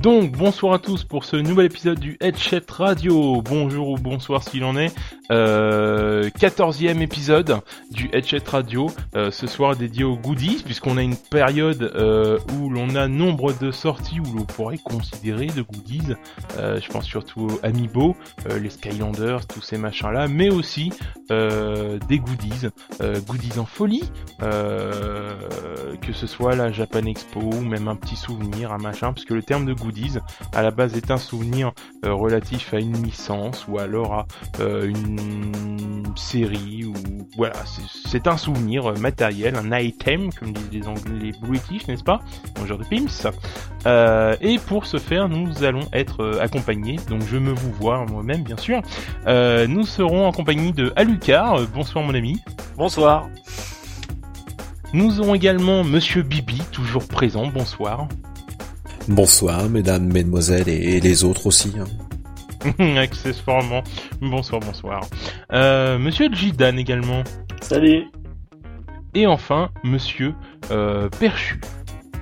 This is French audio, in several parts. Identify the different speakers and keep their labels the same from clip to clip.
Speaker 1: Donc, bonsoir à tous pour ce nouvel épisode du Headset Radio. Bonjour ou bonsoir s'il en est. Euh, 14e épisode du Headset Radio. Euh, ce soir dédié aux goodies, puisqu'on a une période euh, où l'on a nombre de sorties où l'on pourrait considérer de goodies. Euh, je pense surtout aux Amiibo, euh, les Skylanders, tous ces machins-là, mais aussi euh, des goodies. Euh, goodies en folie, euh, que ce soit la Japan Expo ou même un petit souvenir, un machin, parce que le terme de goodies à la base est un souvenir euh, relatif à une licence ou alors à euh, une série ou voilà, c'est- un souvenir euh, matériel, un item comme disent les anglais, les british, n'est-ce pas? Bonjour de Pims. Euh, et pour ce faire, nous allons être accompagnés, donc je me vous vois moi-même bien sûr. Nous serons en compagnie de Alucard. Bonsoir mon ami.
Speaker 2: Bonsoir.
Speaker 1: Nous aurons également Monsieur Bibi, toujours présent. Bonsoir.
Speaker 3: Bonsoir, mesdames, mesdemoiselles et, les autres aussi. hein.
Speaker 1: Accessoirement. Bonsoir, bonsoir. Euh, Monsieur Jidan également.
Speaker 2: Salut.
Speaker 1: Et enfin, Monsieur euh, Perchu.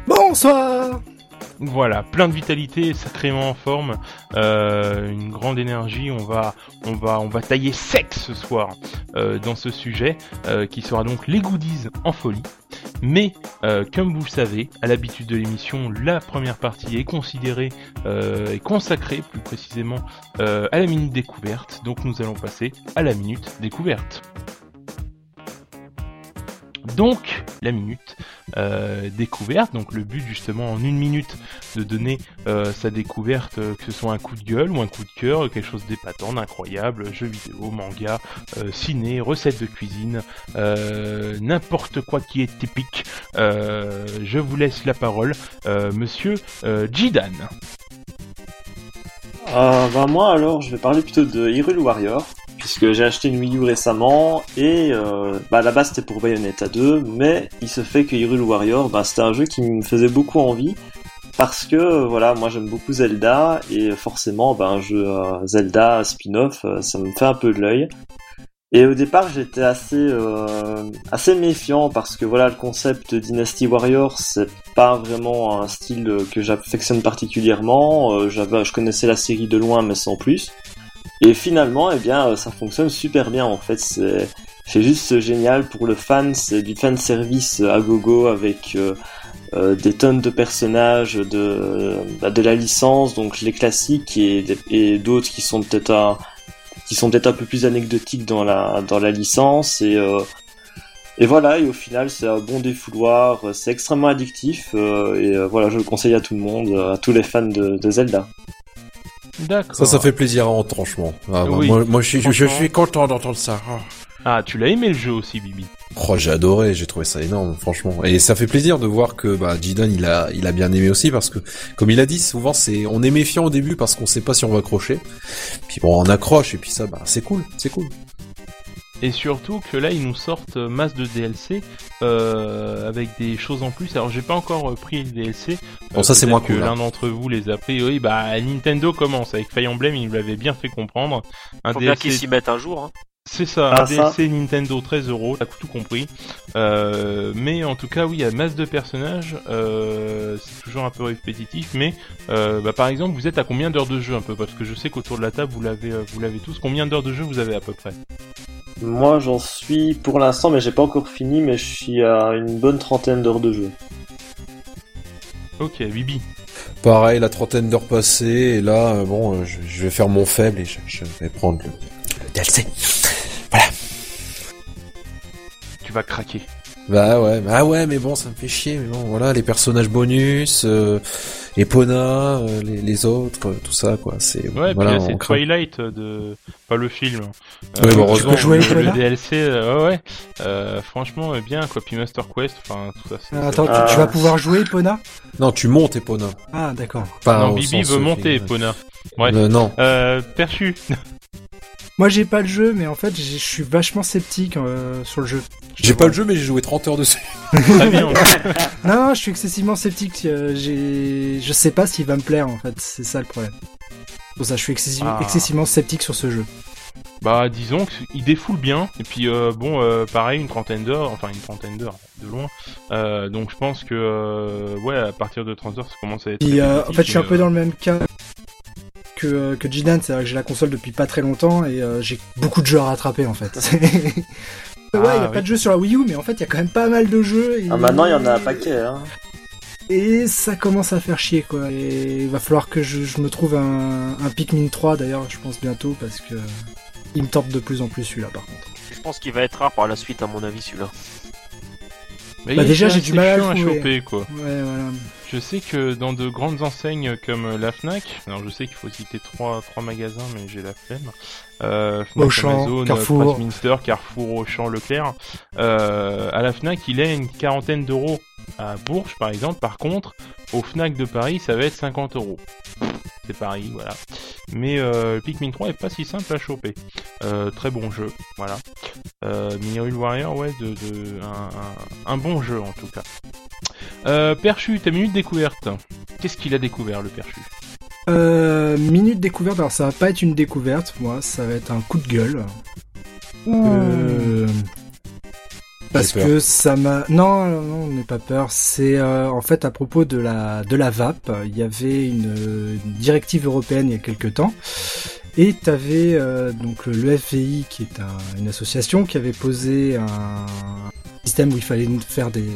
Speaker 4: Bonsoir
Speaker 1: Voilà, plein de vitalité, sacrément en forme, euh, une grande énergie. On va, on va, on va tailler sec ce soir euh, dans ce sujet euh, qui sera donc les goodies en folie. Mais comme vous le savez, à l'habitude de l'émission, la première partie est considérée et consacrée plus précisément à la minute découverte. Donc nous allons passer à la minute découverte. Donc la minute euh, découverte, donc le but justement en une minute de donner euh, sa découverte, euh, que ce soit un coup de gueule ou un coup de cœur, quelque chose d'épatant, d'incroyable, jeu vidéo, manga, ciné, recette de cuisine, n'importe quoi qui est typique. Je vous laisse la parole, monsieur Jidan.
Speaker 2: Euh, bah moi alors je vais parler plutôt de Hyrule Warrior puisque j'ai acheté une Wii U récemment et euh, bah à la base c'était pour Bayonetta 2 mais il se fait que Hyrule Warrior bah c'était un jeu qui me faisait beaucoup envie parce que voilà moi j'aime beaucoup Zelda et forcément bah, un jeu euh, Zelda spin-off euh, ça me fait un peu de l'œil et au départ j'étais assez euh, assez méfiant parce que voilà le concept Dynasty Warrior c'est pas vraiment un style que j'affectionne particulièrement. Je connaissais la série de loin, mais sans plus. Et finalement, eh bien, euh, ça fonctionne super bien. En fait, c'est, c'est juste génial pour le fan. C'est du fan service à gogo avec euh, euh, des tonnes de personnages de bah, de la licence, donc les classiques et, et d'autres qui sont peut-être un, qui sont peut-être un peu plus anecdotiques dans la dans la licence et euh, et voilà, et au final, c'est un bon défouloir, euh, c'est extrêmement addictif, euh, et euh, voilà, je le conseille à tout le monde, euh, à tous les fans de, de Zelda.
Speaker 1: D'accord.
Speaker 3: Ça, ça fait plaisir à entendre, franchement. Ah, bah,
Speaker 1: Oui,
Speaker 3: moi, moi, je, suis- je content d'entendre ça. Oh.
Speaker 1: Ah, tu l'as aimé le jeu aussi, Bibi.
Speaker 3: Oh, j'ai adoré, j'ai trouvé ça énorme, franchement. Et ça fait plaisir de voir que bah, Jidan, il a, il a bien aimé aussi parce que, comme il a dit, souvent c'est, on est méfiant au début parce qu'on sait pas si on va accrocher. Puis bon, on accroche et puis ça, bah, c'est cool, c'est cool.
Speaker 1: Et surtout que là, ils nous sortent euh, masse de DLC euh, avec des choses en plus. Alors, j'ai pas encore euh, pris les DLC.
Speaker 3: Bon, ça, c'est moins
Speaker 1: que
Speaker 3: cool, hein.
Speaker 1: L'un d'entre vous les a pris. Oui, bah Nintendo commence avec Fire Emblem. Il nous l'avait bien fait comprendre. Un
Speaker 5: Faut bien
Speaker 1: DLC
Speaker 5: qu'ils s'y mettent un jour. Hein.
Speaker 1: C'est ça,
Speaker 2: Ah,
Speaker 1: un
Speaker 2: ça.
Speaker 1: DLC Nintendo 13 euros, t'as tout compris. Euh, mais en tout cas, oui, il y a masse de personnages. Euh, c'est toujours un peu répétitif, mais euh, bah, par exemple, vous êtes à combien d'heures de jeu un peu? Parce que je sais qu'autour de la table, vous l'avez, euh, vous l'avez tous. Combien d'heures de jeu vous avez à peu près?
Speaker 2: Moi, j'en suis pour l'instant, mais j'ai pas encore fini, mais je suis à une bonne trentaine d'heures de jeu.
Speaker 1: Ok, Bibi.
Speaker 3: Pareil, la trentaine d'heures passées, et là, euh, bon, euh, je, je vais faire mon faible et je, je vais prendre le, le DLC.
Speaker 1: Tu vas craquer.
Speaker 3: Bah ouais, bah ouais, mais bon, ça me fait chier, mais bon, voilà, les personnages bonus, euh, Epona, euh, les, les autres, euh, tout ça, quoi, c'est,
Speaker 1: Ouais,
Speaker 3: voilà,
Speaker 1: puis là,
Speaker 3: on
Speaker 1: c'est. Twilight de. Pas le film.
Speaker 3: Ouais, bon,
Speaker 1: heureusement,
Speaker 3: tu peux
Speaker 4: jouer
Speaker 1: le, le DLC, euh, ouais, ouais. Euh, franchement, euh, bien, quoi. Puis Master Quest, enfin, tout ça. c'est-
Speaker 4: Euh, Attends, tu,
Speaker 2: Ah.
Speaker 4: tu vas pouvoir jouer, Epona?
Speaker 3: Non, tu montes Epona.
Speaker 4: Ah, d'accord.
Speaker 3: Pas
Speaker 1: non, Bibi veut
Speaker 3: euh,
Speaker 1: monter. Epona. Bref.
Speaker 3: Euh, non.
Speaker 1: Euh, perchu.
Speaker 4: Moi, j'ai pas le jeu, mais en fait, j'ai- je suis vachement sceptique euh, sur le jeu.
Speaker 3: J'ai pas le jeu, mais j'ai joué 30 heures dessus.
Speaker 1: Très bien.
Speaker 4: Non, non, je suis excessivement sceptique. euh, j'ai, je sais pas s'il va me plaire, en fait. C'est ça le problème. Pour ça, je suis excessi-
Speaker 1: Ah.
Speaker 4: excessivement sceptique sur ce jeu.
Speaker 1: Bah disons qu'il défoule bien et puis euh, bon euh, pareil une trentaine d'heures enfin une trentaine d'heures de loin. Euh, donc je pense que euh, ouais, à partir de 30 heures, ça commence à être.
Speaker 4: Puis, euh, en fait, je suis un peu
Speaker 1: euh,
Speaker 4: dans le même cas que, euh, que Jidan, c'est-à-dire que j'ai la console depuis pas très longtemps et euh, j'ai beaucoup de jeux à rattraper en fait. ouais, il
Speaker 1: Ah,
Speaker 4: y a
Speaker 1: oui.
Speaker 4: pas de jeux sur la Wii U, mais en fait, il y a quand même pas mal de jeux. Et...
Speaker 2: Ah, maintenant, il y en a un paquet, hein.
Speaker 4: Et ça commence à faire chier, quoi. Et il va falloir que je, je me trouve un, un Pikmin 3, d'ailleurs, je pense bientôt, parce que il me tente de plus en plus celui-là, par contre.
Speaker 5: Je pense qu'il va être rare par la suite, à mon avis, celui-là.
Speaker 1: Mais
Speaker 4: Bah, déjà, j'ai du mal à
Speaker 1: choper quoi.
Speaker 4: Ouais, voilà.
Speaker 1: Je sais que dans de grandes enseignes comme la Fnac, alors je sais qu'il faut citer trois, trois magasins, mais j'ai la flemme. Euh, Fnac,
Speaker 4: Auchan,
Speaker 1: Amazon,
Speaker 4: Carrefour.
Speaker 1: Westminster, Carrefour, Auchan, Leclerc. Euh, à la Fnac, il est une quarantaine d'euros. À Bourges, par exemple, par contre, au Fnac de Paris, ça va être 50 euros. C'est Paris, voilà. Mais euh, Pikmin 3 est pas si simple à choper. Euh, très bon jeu, voilà. Euh, Hyrule Warrior, ouais, de, de un, un, un bon jeu en tout cas. Euh, Perchu, ta minute découverte. Qu'est-ce qu'il a découvert le Perchu?
Speaker 4: Euh, minute découverte, alors ça va pas être une découverte, moi, ça va être un coup de gueule. Parce que ça m'a non non non n'aie pas peur. C'est euh, en fait à propos de la de la vape il y avait une, une directive européenne il y a quelque temps. Et t'avais euh, donc le FVI qui est un- une association qui avait posé un système où il fallait faire des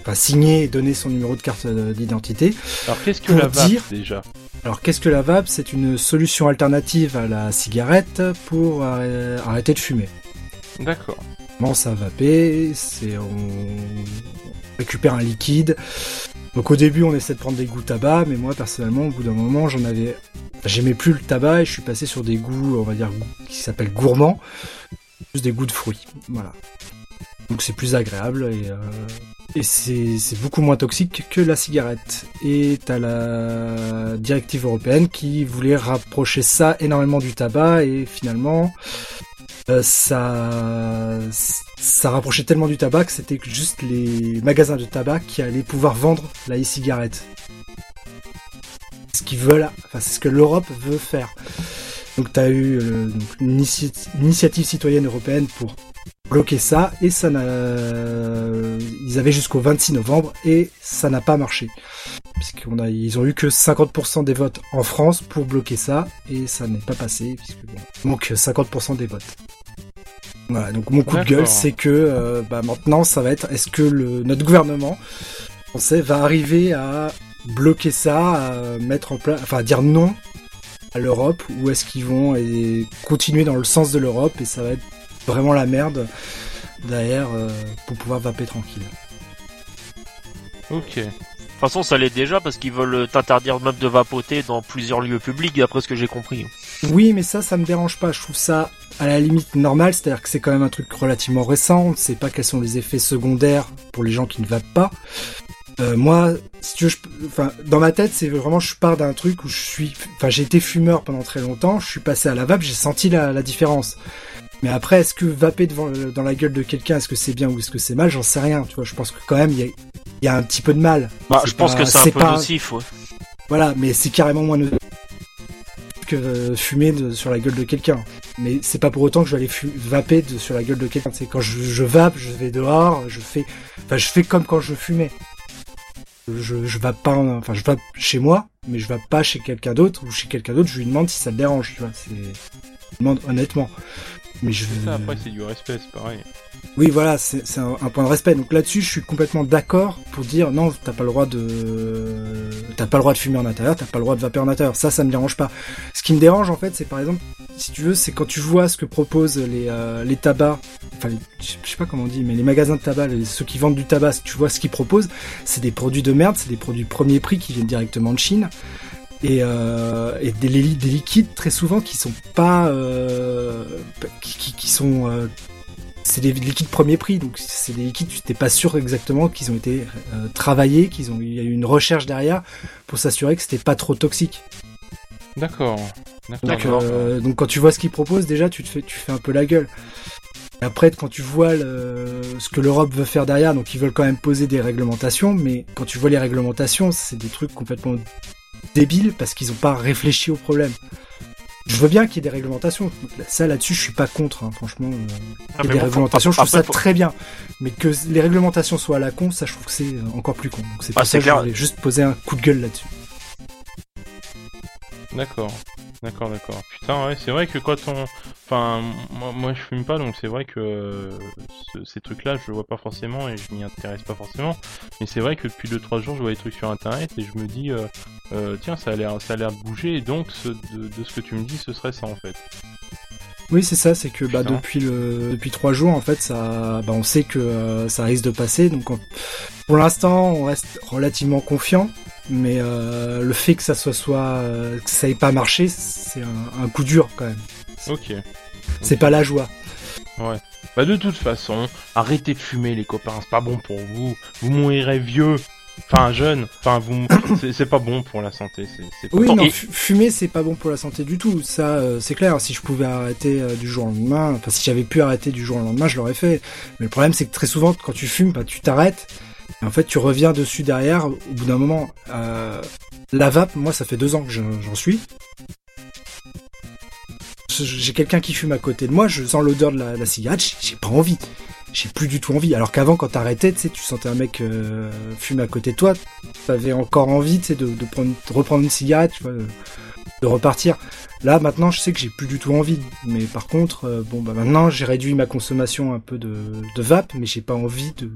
Speaker 4: enfin signer et donner son numéro de carte d'identité
Speaker 1: Alors qu'est-ce que la vape
Speaker 4: dire-
Speaker 1: déjà?
Speaker 4: Alors qu'est-ce que la vape C'est une solution alternative à la cigarette pour euh, arrêter de fumer.
Speaker 1: D'accord.
Speaker 4: Commence à vaper, c'est on récupère un liquide. Donc au début on essaie de prendre des goûts tabac, mais moi personnellement au bout d'un moment j'en avais, j'aimais plus le tabac et je suis passé sur des goûts, on va dire qui s'appellent gourmands, juste des goûts de fruits, voilà. Donc c'est plus agréable et, euh, et c'est beaucoup moins toxique que la cigarette. Et t'as la directive européenne qui voulait rapprocher ça énormément du tabac et finalement ça, ça rapprochait tellement du tabac que c'était juste les magasins de tabac qui allaient pouvoir vendre la e-cigarette. Ce qu'ils veulent, enfin c'est ce que l'Europe veut faire. Donc t'as eu euh, une initiative citoyenne européenne pour bloquer ça et ça n'a, ils avaient jusqu'au 26 novembre et ça n'a pas marché. Puisqu'on a, ils ont eu que 50% des votes en France pour bloquer ça et ça n'est pas passé puisque bon, il manque 50% des votes. Voilà, donc mon coup de gueule, c'est que euh, bah, maintenant, ça va être est-ce que le, notre gouvernement français va arriver à bloquer ça, à mettre en place, enfin à dire non à l'Europe, ou est-ce qu'ils vont et continuer dans le sens de l'Europe et ça va être vraiment la merde derrière euh, pour pouvoir vaper tranquille.
Speaker 1: Ok.
Speaker 5: De toute façon, ça l'est déjà parce qu'ils veulent t'interdire même de vapoter dans plusieurs lieux publics, d'après ce que j'ai compris.
Speaker 4: Oui, mais ça, ça me dérange pas. Je trouve ça à la limite normal, c'est-à-dire que c'est quand même un truc relativement récent. On ne sait pas quels sont les effets secondaires pour les gens qui ne vapent pas. Euh, moi, dans ma tête, c'est vraiment, je pars d'un truc où je suis, enfin, j'ai été fumeur pendant très longtemps. Je suis passé à la vape, j'ai senti la, la différence. Mais après, est-ce que vaper le- dans la gueule de quelqu'un, est-ce que c'est bien ou est-ce que c'est mal? J'en sais rien. Je pense que quand même, il y a, il y a un petit peu de mal.
Speaker 5: Bah, je pense que c'est un peu
Speaker 4: pas-
Speaker 5: nocif, ouais.
Speaker 4: Voilà, mais c'est carrément moins nocif que fumer de- sur la gueule de quelqu'un. Mais c'est pas pour autant que je vais aller vaper de- sur la gueule de quelqu'un. C'est quand je, je vape, je vais dehors, je fais, enfin, je fais comme quand je fumais. Je, je vape pas, en- enfin, je vape chez moi, mais je vape pas chez quelqu'un d'autre ou chez quelqu'un d'autre. Je lui demande si ça le dérange, tu vois. C'est, je lui demande honnêtement. Mais je,
Speaker 1: Ça après c'est du respect, c'est pareil.
Speaker 4: Oui, voilà, c'est un, point de respect. Donc là-dessus, je suis complètement d'accord pour dire non, t'as pas le droit de, t'as pas le droit de fumer en intérieur, t'as pas le droit de vaper en intérieur. Ça, ça me dérange pas. Ce qui me dérange en fait, c'est par exemple, si tu veux, c'est quand tu vois ce que proposent les euh, tabacs, enfin, je sais pas comment on dit, mais les magasins de tabac, ceux qui vendent du tabac, tu vois ce qu'ils proposent, c'est des produits de merde, c'est des produits premier prix qui viennent directement de Chine. Et, euh, des, li- des liquides très souvent qui sont pas euh, qui, sont c'est des liquides premier prix, donc c'est des liquides, tu t'es pas sûr exactement qu'ils ont été euh, travaillés, qu'ils ont, il y a eu une recherche derrière pour s'assurer que c'était pas trop toxique.
Speaker 1: D'accord. D'accord.
Speaker 4: Donc, euh, donc quand tu vois ce qu'ils proposent, déjà tu te fais, tu fais un peu la gueule. Et après, quand tu vois le- ce que l'Europe veut faire derrière, donc ils veulent quand même poser des réglementations, mais quand tu vois les réglementations, c'est des trucs complètement débiles parce qu'ils ont pas réfléchi au problème. Je veux bien qu'il y ait des réglementations. Ça, là-dessus, je suis pas contre, hein, franchement. euh,
Speaker 5: Ah,
Speaker 4: il y a
Speaker 5: mais
Speaker 4: des
Speaker 5: bon,
Speaker 4: réglementations, je trouve ça
Speaker 5: faut-
Speaker 4: très bien. Mais que les réglementations soient à la con, ça, je trouve que c'est euh, encore plus con. Donc c'est
Speaker 5: Ah,
Speaker 4: ça
Speaker 5: clair.
Speaker 4: je voulais juste poser un coup de gueule là-dessus.
Speaker 1: D'accord, d'accord, d'accord. Putain, ouais, c'est vrai que quand on, enfin, moi, moi je fume pas, donc c'est vrai que euh, ce- ces trucs-là, je le vois pas forcément et je m'y intéresse pas forcément. Mais c'est vrai que depuis 2-3 jours, je vois des trucs sur Internet et je me dis, euh, euh, tiens, ça a l'air, ça a l'air de bouger. Et donc, ce- de, de ce que tu me dis, ce serait ça en fait.
Speaker 4: Oui, c'est ça, c'est que bah, depuis le depuis trois jours, en fait, ça, bah, on sait que euh, ça risque de passer. Donc, on- pour l'instant, on reste relativement confiant. Mais euh, le fait que ça soit soit que ça ait pas marché, c'est un, un coup dur quand même.
Speaker 1: Ok.
Speaker 4: C'est pas la joie.
Speaker 1: Bah de toute façon, arrêtez de fumer les copains, c'est pas bon pour vous. Vous mourirez vieux. Enfin jeune. Enfin vous, c'est- c'est pas bon pour la santé. C'est c'est pas
Speaker 4: Oui,
Speaker 1: bon.
Speaker 4: non, fumer c'est pas bon pour la santé du tout. Ça, euh, c'est clair. Si je pouvais arrêter euh, du jour au lendemain, enfin si j'avais pu arrêter du jour au lendemain, je l'aurais fait. Mais le problème, c'est que très souvent, quand tu fumes, bah, tu t'arrêtes. Et en fait, tu reviens dessus derrière. Au bout d'un moment, euh, la vape, moi, ça fait deux ans que je- j'en suis. J'ai quelqu'un qui fume à côté de moi, je sens l'odeur de la, la cigarette, j'ai pas envie. J'ai plus du tout envie. Alors qu'avant, quand t'arrêtais, tu sais, tu sentais un mec euh, fumer à côté de toi, t'avais encore envie, tu de, de, prendre, de reprendre une cigarette, tu vois, de, de repartir. Là, maintenant, je sais que j'ai plus du tout envie. Mais par contre, euh, bon, bah maintenant, j'ai réduit ma consommation un peu de, de vape, mais j'ai pas envie de,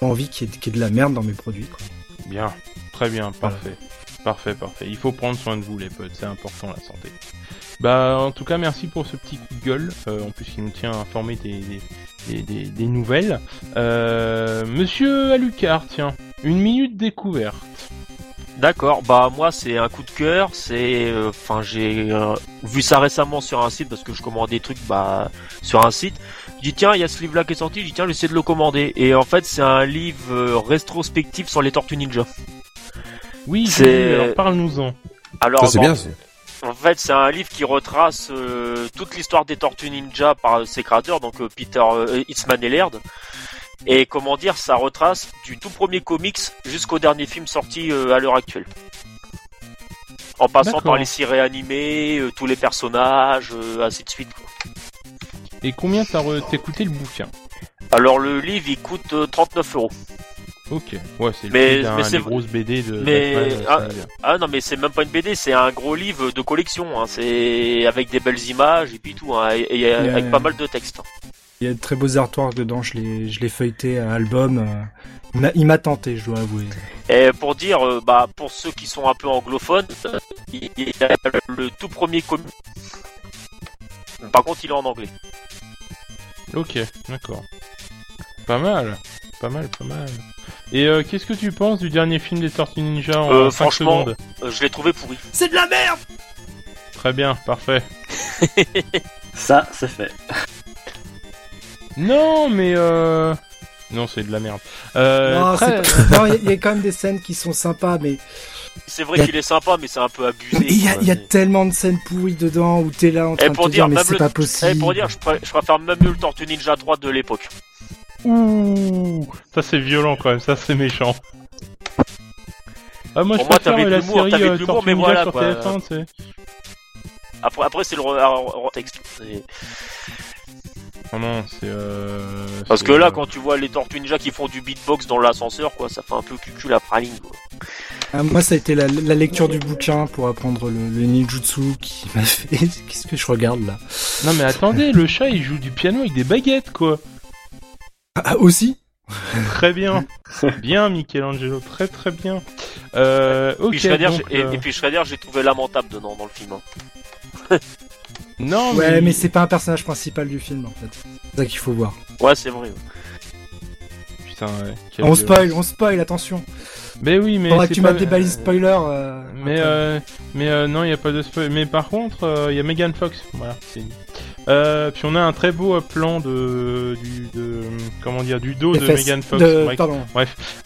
Speaker 4: pas envie qu'il y, ait- qu'il y ait de la merde dans mes produits. Quoi.
Speaker 1: Bien, très bien, parfait. Parfait, parfait. Il faut prendre soin de vous les potes, c'est important la santé. Bah en tout cas merci pour ce petit coup de gueule, euh, en plus il nous tient informé des, des, des, des- des nouvelles. Euh, Monsieur Alucard, tiens, une minute découverte.
Speaker 5: D'accord, bah moi c'est un coup de cœur, c'est euh, enfin j'ai euh, vu ça récemment sur un site parce que je commande des trucs bah sur un site. Je dis tiens, il y a ce livre là qui est sorti, je dis tiens, j'essaie de le commander et en fait, c'est un livre euh, rétrospectif sur les Tortues Ninja.
Speaker 1: Oui,
Speaker 5: C'est-
Speaker 1: alors parle-nous-en.
Speaker 5: Alors
Speaker 3: Ça c'est
Speaker 5: bon,
Speaker 3: bien.
Speaker 5: En fait, c'est un livre qui retrace euh, toute l'histoire des Tortues Ninja par ses créateurs, donc euh, Peter euh, et Laird. Et comment dire, ça retrace du tout premier comics jusqu'au dernier film sorti euh, à l'heure actuelle. En passant par les séries animées, tous les personnages, ainsi de suite. quoi.
Speaker 1: Et combien t'as re- écouté le bouquin?
Speaker 5: Alors le livre, il coûte euh, 39 euros.
Speaker 1: Ok, ouais, c'est
Speaker 5: Mais- mais c'est-
Speaker 1: des grosses BD de
Speaker 5: mais-
Speaker 1: Batman,
Speaker 5: ah. Ah non, mais c'est même pas une BD, c'est un gros livre de collection. Hein. C'est avec des belles images et puis tout, hein, et, et avec pas mal de textes.
Speaker 4: Il y a de très beaux artworks dedans, je l'ai, je l'ai feuilleté à album. euh, il m'a- il m'a tenté, je dois avouer.
Speaker 5: Et pour dire, euh, bah, pour ceux qui sont un peu anglophones, il y a le tout premier comic. Par contre, il est en anglais.
Speaker 1: Ok, d'accord. Pas mal, pas mal, pas mal. Et euh, qu'est-ce que tu penses du dernier film des Tortues Ninja en
Speaker 5: Euh,
Speaker 1: 5
Speaker 5: franchement-
Speaker 1: secondes
Speaker 5: Euh, je l'ai trouvé pourri.
Speaker 4: C'est de la merde
Speaker 1: Très bien, parfait.
Speaker 2: Ça, c'est fait.
Speaker 1: Non, mais euh... Non, c'est de la merde. Euh,
Speaker 4: Non,
Speaker 1: très-
Speaker 4: c'est pas- non, il y, a- il y a quand même des scènes qui sont sympas, mais
Speaker 5: C'est vrai
Speaker 4: a-
Speaker 5: qu'il est sympa, mais c'est un peu abusé.
Speaker 4: il y a,
Speaker 5: quoi.
Speaker 4: il y a tellement de scènes pourries dedans où t'es là en train
Speaker 5: Et
Speaker 4: de
Speaker 5: dire,
Speaker 4: dire, mais c'est
Speaker 5: le-
Speaker 4: pas
Speaker 5: Et
Speaker 4: possible.
Speaker 5: pour dire, je, pré- je préfère même mieux le Tortue Ninja 3 de l'époque.
Speaker 1: Ouh, ça c'est violent quand même, ça c'est méchant. Ah, moi je
Speaker 5: Pour moi,
Speaker 1: préfère
Speaker 5: t'avais de
Speaker 1: la série euh, Tortues
Speaker 5: mais voilà,
Speaker 1: sur
Speaker 5: quoi.
Speaker 1: TF1, tu sais.
Speaker 5: Après, après c'est le re- re- retexte. C'est-
Speaker 1: Oh non, c'est euh...
Speaker 5: Parce que là,
Speaker 1: euh,
Speaker 5: quand tu vois les Tortues Ninja qui font du beatbox dans l'ascenseur, quoi, ça fait un peu cucul la praline. Quoi.
Speaker 4: Ah, moi, ça a été la, la lecture du bouquin pour apprendre le, le ninjutsu qui m'a fait. Qu'est-ce que je regarde là?
Speaker 1: Non mais attendez, le chat il joue du piano avec des baguettes quoi.
Speaker 4: Ah, aussi
Speaker 1: Très bien. bien Michelangelo, très très bien. Euh, ok,
Speaker 5: Puis Shredder,
Speaker 1: donc,
Speaker 5: et,
Speaker 1: euh,
Speaker 5: et puis Shredder, j'ai trouvé lamentable dedans dans le film. hein.
Speaker 1: Non
Speaker 4: Ouais, mais c'est pas un personnage principal du film en fait. C'est ça qu'il faut voir.
Speaker 5: Ouais, c'est vrai.
Speaker 1: Putain, ouais. quelle
Speaker 4: On
Speaker 1: violence.
Speaker 4: spoil, on spoil, attention.
Speaker 1: Mais oui, mais
Speaker 4: Faudra que tu
Speaker 1: pas-
Speaker 4: mettes des balises spoiler. euh,
Speaker 1: Mais euh, mais euh, non, il y a pas de spoil. Mais par contre, euh, il y a Megan Fox. Voilà, c'est. Euh, puis on a un très beau euh, plan de du de comment dire du dos de
Speaker 4: fesses.
Speaker 1: Megan Fox.
Speaker 4: De-
Speaker 1: Bref.
Speaker 4: Pardon.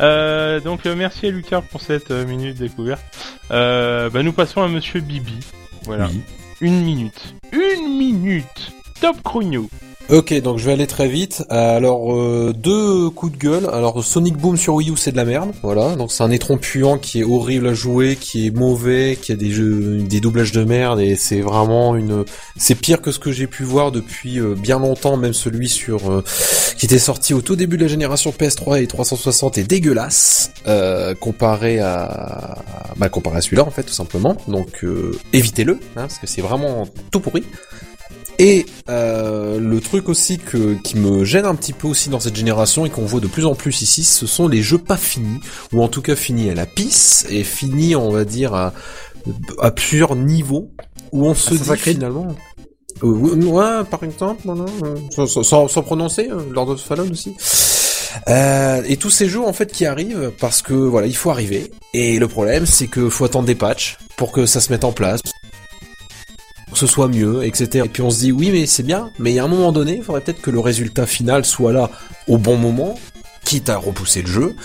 Speaker 1: Euh, donc euh, merci à Lucas pour cette euh, minute découverte. Euh, bah, nous passons à Monsieur Bibi. Voilà,
Speaker 3: Oui.
Speaker 1: une minute, une minute. Top chrono.
Speaker 3: Ok, donc je vais aller très vite. Alors euh, deux coups de gueule. Alors Sonic Boom sur Wii U, c'est de la merde. Voilà, donc c'est un étron puant qui est horrible à jouer, qui est mauvais, qui a des jeux, des doublages de merde et c'est vraiment une. C'est pire que ce que j'ai pu voir depuis euh, bien longtemps. Même celui sur euh, qui était sorti au tout début de la génération PS3 et 360 est dégueulasse comparé à bah comparé à celui-là en fait tout simplement. Donc évitez-le hein, parce que c'est vraiment tout pourri. Et euh, le truc aussi que, qui me gêne un petit peu aussi dans cette génération et qu'on voit de plus en plus ici, ce sont les jeux pas finis, ou en tout cas finis à la pisse, et finis, on va dire, à, à plusieurs niveaux, où on se ah, dit finalement... Euh, ouais, par exemple, voilà, euh, sans, sans, prononcer, euh, Lord of Fallen aussi. Euh, et tous ces jeux en fait qui arrivent parce que voilà il faut arriver et le problème c'est que faut attendre des patchs pour que ça se mette en place ce soit mieux, etc. Et puis on se dit oui mais c'est bien, mais il un moment donné, il faudrait peut-être que le résultat final soit là au bon moment, quitte à repousser le jeu.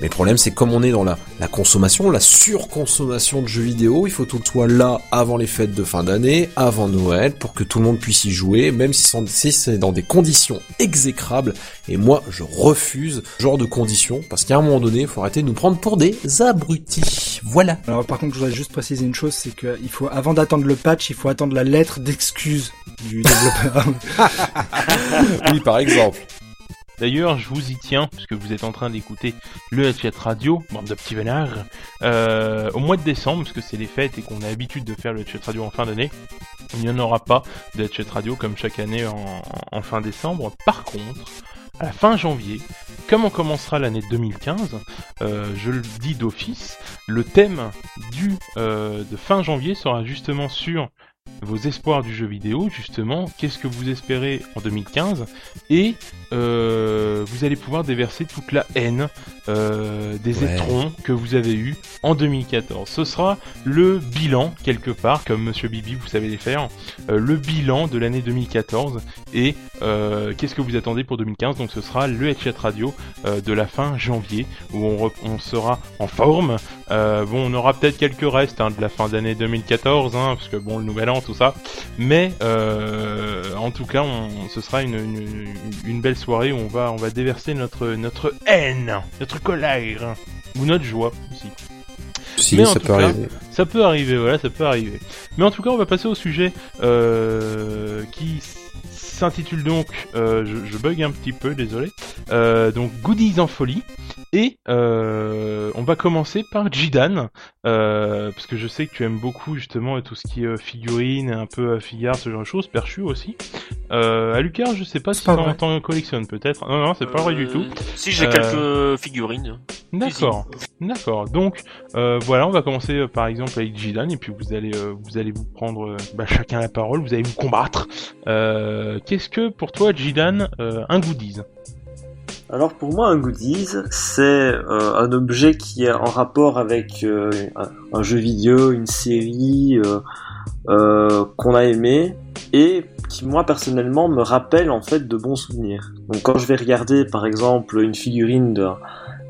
Speaker 3: Mais le problème, c'est comme on est dans la, la consommation, la surconsommation de jeux vidéo, il faut tout soit là avant les fêtes de fin d'année, avant Noël, pour que tout le monde puisse y jouer, même si c'est dans des conditions exécrables. Et moi, je refuse ce genre de conditions, parce qu'à un moment donné, il faut arrêter de nous prendre pour des abrutis. Voilà.
Speaker 4: Alors par contre, je voudrais juste préciser une chose, c'est qu'il faut, avant d'attendre le patch, il faut attendre la lettre d'excuse du développeur.
Speaker 3: oui, par exemple.
Speaker 1: D'ailleurs, je vous y tiens, puisque vous êtes en train d'écouter le Headset Radio, bande de petits vénards, euh, au mois de décembre, parce c'est les fêtes et qu'on a l'habitude de faire le Headset Radio en fin d'année, il n'y en aura pas de Headset Radio comme chaque année en, fin décembre. Par contre, à la fin janvier, comme on commencera l'année 2015, euh, je le dis d'office, le thème du euh, de fin janvier sera justement sur vos espoirs du jeu vidéo, justement, qu'est-ce que vous espérez en 2015, et euh, vous allez pouvoir déverser toute la haine euh, des étrons que vous avez eu en 2014. Ce sera le bilan, quelque part, comme Monsieur Bibi, vous savez les faire, euh, le bilan de l'année 2014, et qu'est-ce que vous attendez pour 2015, donc ce sera le Headset Radio de la fin janvier, où on, sera en forme. bon, on aura peut-être quelques restes hein, de la fin d'année 2014, hein, parce que bon, le nouvel an, tout ça. Mais euh, en tout cas, on, ce sera une, une, belle soirée où on va, on va déverser notre, notre haine, notre colère ou notre joie aussi.
Speaker 3: Si, Mais ça peut arriver.
Speaker 1: Ça peut arriver, voilà, ça peut arriver. Mais en tout cas, on va passer au sujet euh, qui s'intitule donc, euh, je, je, bug un petit peu, désolé, euh, donc Goodies en folie. Et euh, on va commencer par Jidan, euh, parce que je sais que tu aimes beaucoup justement tout ce qui est euh, figurine, un peu figure, ce genre de choses, perchu aussi. Euh, à Lucas, je sais pas si t'en collectionnes peut-être. Non, non, c'est pas vrai du tout.
Speaker 5: Si j'ai quelques figurines.
Speaker 1: D'accord, d'accord. Donc voilà, on va commencer par exemple avec Jidan, et puis vous allez vous allez vous prendre bah, chacun la parole, vous allez vous combattre. Qu'est-ce que pour toi Jidan un goodies?
Speaker 2: Alors pour moi, un goodies, c'est euh, un objet qui est en rapport avec euh, un, jeu vidéo, une série euh, qu'on a aimé et qui moi personnellement me rappelle en fait de bons souvenirs. Donc quand je vais regarder par exemple une figurine d'un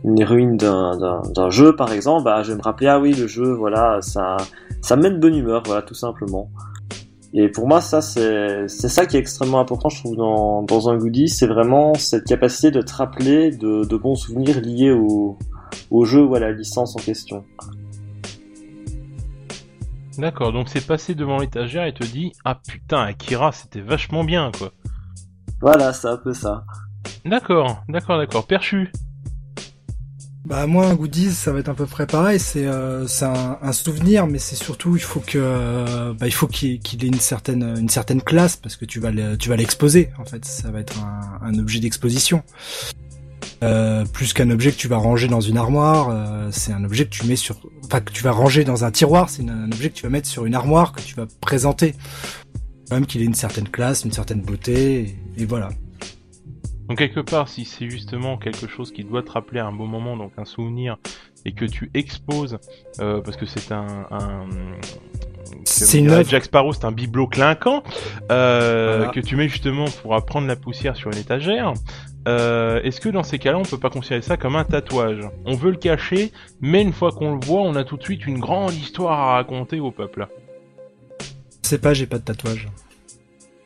Speaker 2: une héroïne d'un jeu par exemple, bah, je vais me rappeler ah oui le jeu voilà ça ça met de bonne humeur voilà tout simplement. Et pour moi, ça, c'est ça qui est extrêmement important, je trouve, dans, dans un goodie, c'est vraiment cette capacité de te rappeler de, de bons souvenirs liés au, au jeu ou à la licence en question.
Speaker 1: D'accord, donc c'est passé devant l'étagère et te dit Ah putain, Akira, c'était vachement bien, quoi.
Speaker 2: Voilà, c'est un peu ça.
Speaker 1: D'accord, d'accord, d'accord. Perchu,
Speaker 4: bah moi un goodies ça va être un peu près pareil, c'est euh, un, souvenir mais c'est surtout il faut que euh, bah, il faut qu'il ait une certaine une certaine classe parce que tu vas l'exposer en fait, ça va être un, objet d'exposition. Euh, plus qu'un objet que tu vas ranger dans une armoire, euh, c'est un objet que tu mets sur enfin que tu vas ranger dans un tiroir, c'est un objet que tu vas mettre sur une armoire que tu vas présenter. Même qu'il ait une certaine classe, une certaine beauté et voilà.
Speaker 1: Donc quelque part, si c'est justement quelque chose qui doit te rappeler un beau moment, donc un souvenir, et que tu exposes, euh, parce que c'est un, un
Speaker 4: c'est une
Speaker 1: Jack Sparrow, c'est un bibelot clinquant euh, que tu mets justement pour apprendre la poussière sur une étagère. Euh, Est-ce que dans ces cas-là, on peut pas considérer ça comme un tatouage? On veut le cacher, mais une fois qu'on le voit, on a tout de suite une grande histoire à raconter au peuple.
Speaker 4: Sais pas, j'ai pas de tatouage.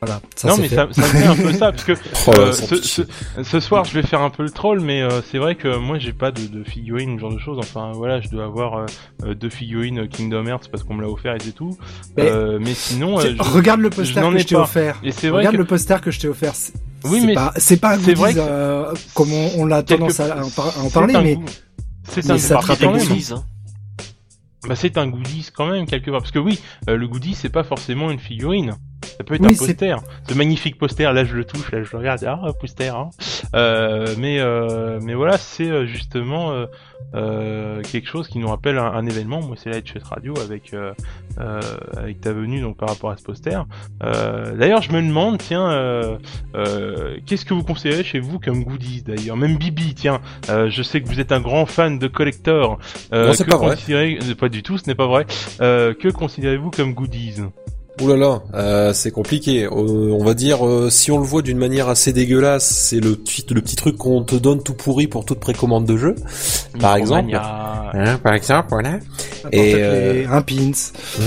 Speaker 4: Voilà. Ça,
Speaker 1: non
Speaker 4: c'est
Speaker 1: mais
Speaker 4: fait.
Speaker 1: ça, ça me fait un peu ça parce que
Speaker 3: Oh
Speaker 1: euh, ce, ce- ce soir je vais faire un peu le troll mais euh, c'est vrai que moi j'ai pas de, de figurines ce genre de choses enfin voilà je dois avoir euh, euh, deux figurines Kingdom Hearts parce qu'on me l'a offert et c'est tout
Speaker 4: Mais-
Speaker 1: Euh, mais sinon euh, je-
Speaker 4: Regarde le poster que je t'ai offert.
Speaker 1: et c'est vrai
Speaker 4: Regarde
Speaker 1: que
Speaker 4: le poster que je t'ai offert. c'est-
Speaker 1: Oui,
Speaker 4: c'est
Speaker 1: mais
Speaker 4: pas, c'est pas un
Speaker 1: c'est vrai
Speaker 4: goodies,
Speaker 1: que-
Speaker 4: euh, comme on, on a
Speaker 1: Quelque-
Speaker 4: tendance à, à en, par- à en
Speaker 1: c'est
Speaker 4: parler,
Speaker 1: un
Speaker 4: mais
Speaker 1: goût. c'est
Speaker 4: mais
Speaker 1: un
Speaker 4: ça
Speaker 5: goodies, hein.
Speaker 1: Bah c'est un goodies quand même quelque part parce que oui euh, le goodies c'est pas forcément une figurine ça peut être
Speaker 4: Oui,
Speaker 1: un poster ce magnifique poster là je le touche là je le regarde. Ah un poster hein. euh, mais euh, mais voilà c'est euh, justement euh, euh, quelque chose qui nous rappelle un, un événement. Moi c'est la Headshot Radio avec euh, avec ta venue donc par rapport à ce poster. Euh, d'ailleurs je me demande tiens euh, euh, qu'est-ce que vous considérez chez vous comme goodies d'ailleurs? Même Bibi tiens euh, je sais que vous êtes un grand fan de collector. Euh,
Speaker 3: Non, c'est pas vrai.
Speaker 1: Pas du tout, ce n'est pas vrai. Euh, que considérez-vous comme goodies?
Speaker 3: Ouh là là, euh, c'est compliqué. Euh, on va dire, euh, si on le voit d'une manière assez dégueulasse, c'est le, petit- le petit truc qu'on te donne tout pourri pour toute précommande de jeu. Par exemple. Hein, par exemple, voilà. Et,
Speaker 4: les- un pins.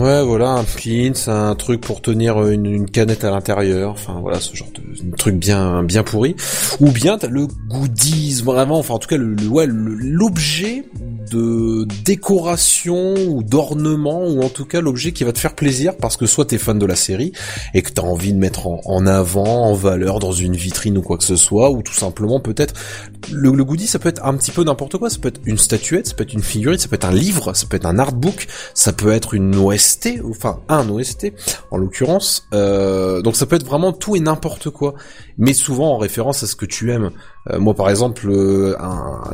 Speaker 3: Ouais, voilà, un pins, un truc pour tenir une, une canette à l'intérieur, enfin voilà, ce genre de truc bien bien pourri. Ou bien t'as le goodies, vraiment, enfin en tout cas le, le- ouais, l'objet de décoration ou d'ornement ou en tout cas l'objet qui va te faire plaisir parce que soit t'es fan de la série et que t'as envie de mettre en, en avant, en valeur dans une vitrine ou quoi que ce soit, ou tout simplement peut-être le, le goodie ça peut être un petit peu n'importe quoi, ça peut être une statuette, ça peut être une figurine, ça peut être un livre, ça peut être un ça peut être une OST, enfin un OST en l'occurrence. Euh, donc ça peut être vraiment tout et n'importe quoi, mais souvent en référence à ce que tu aimes. Euh, moi par exemple, euh,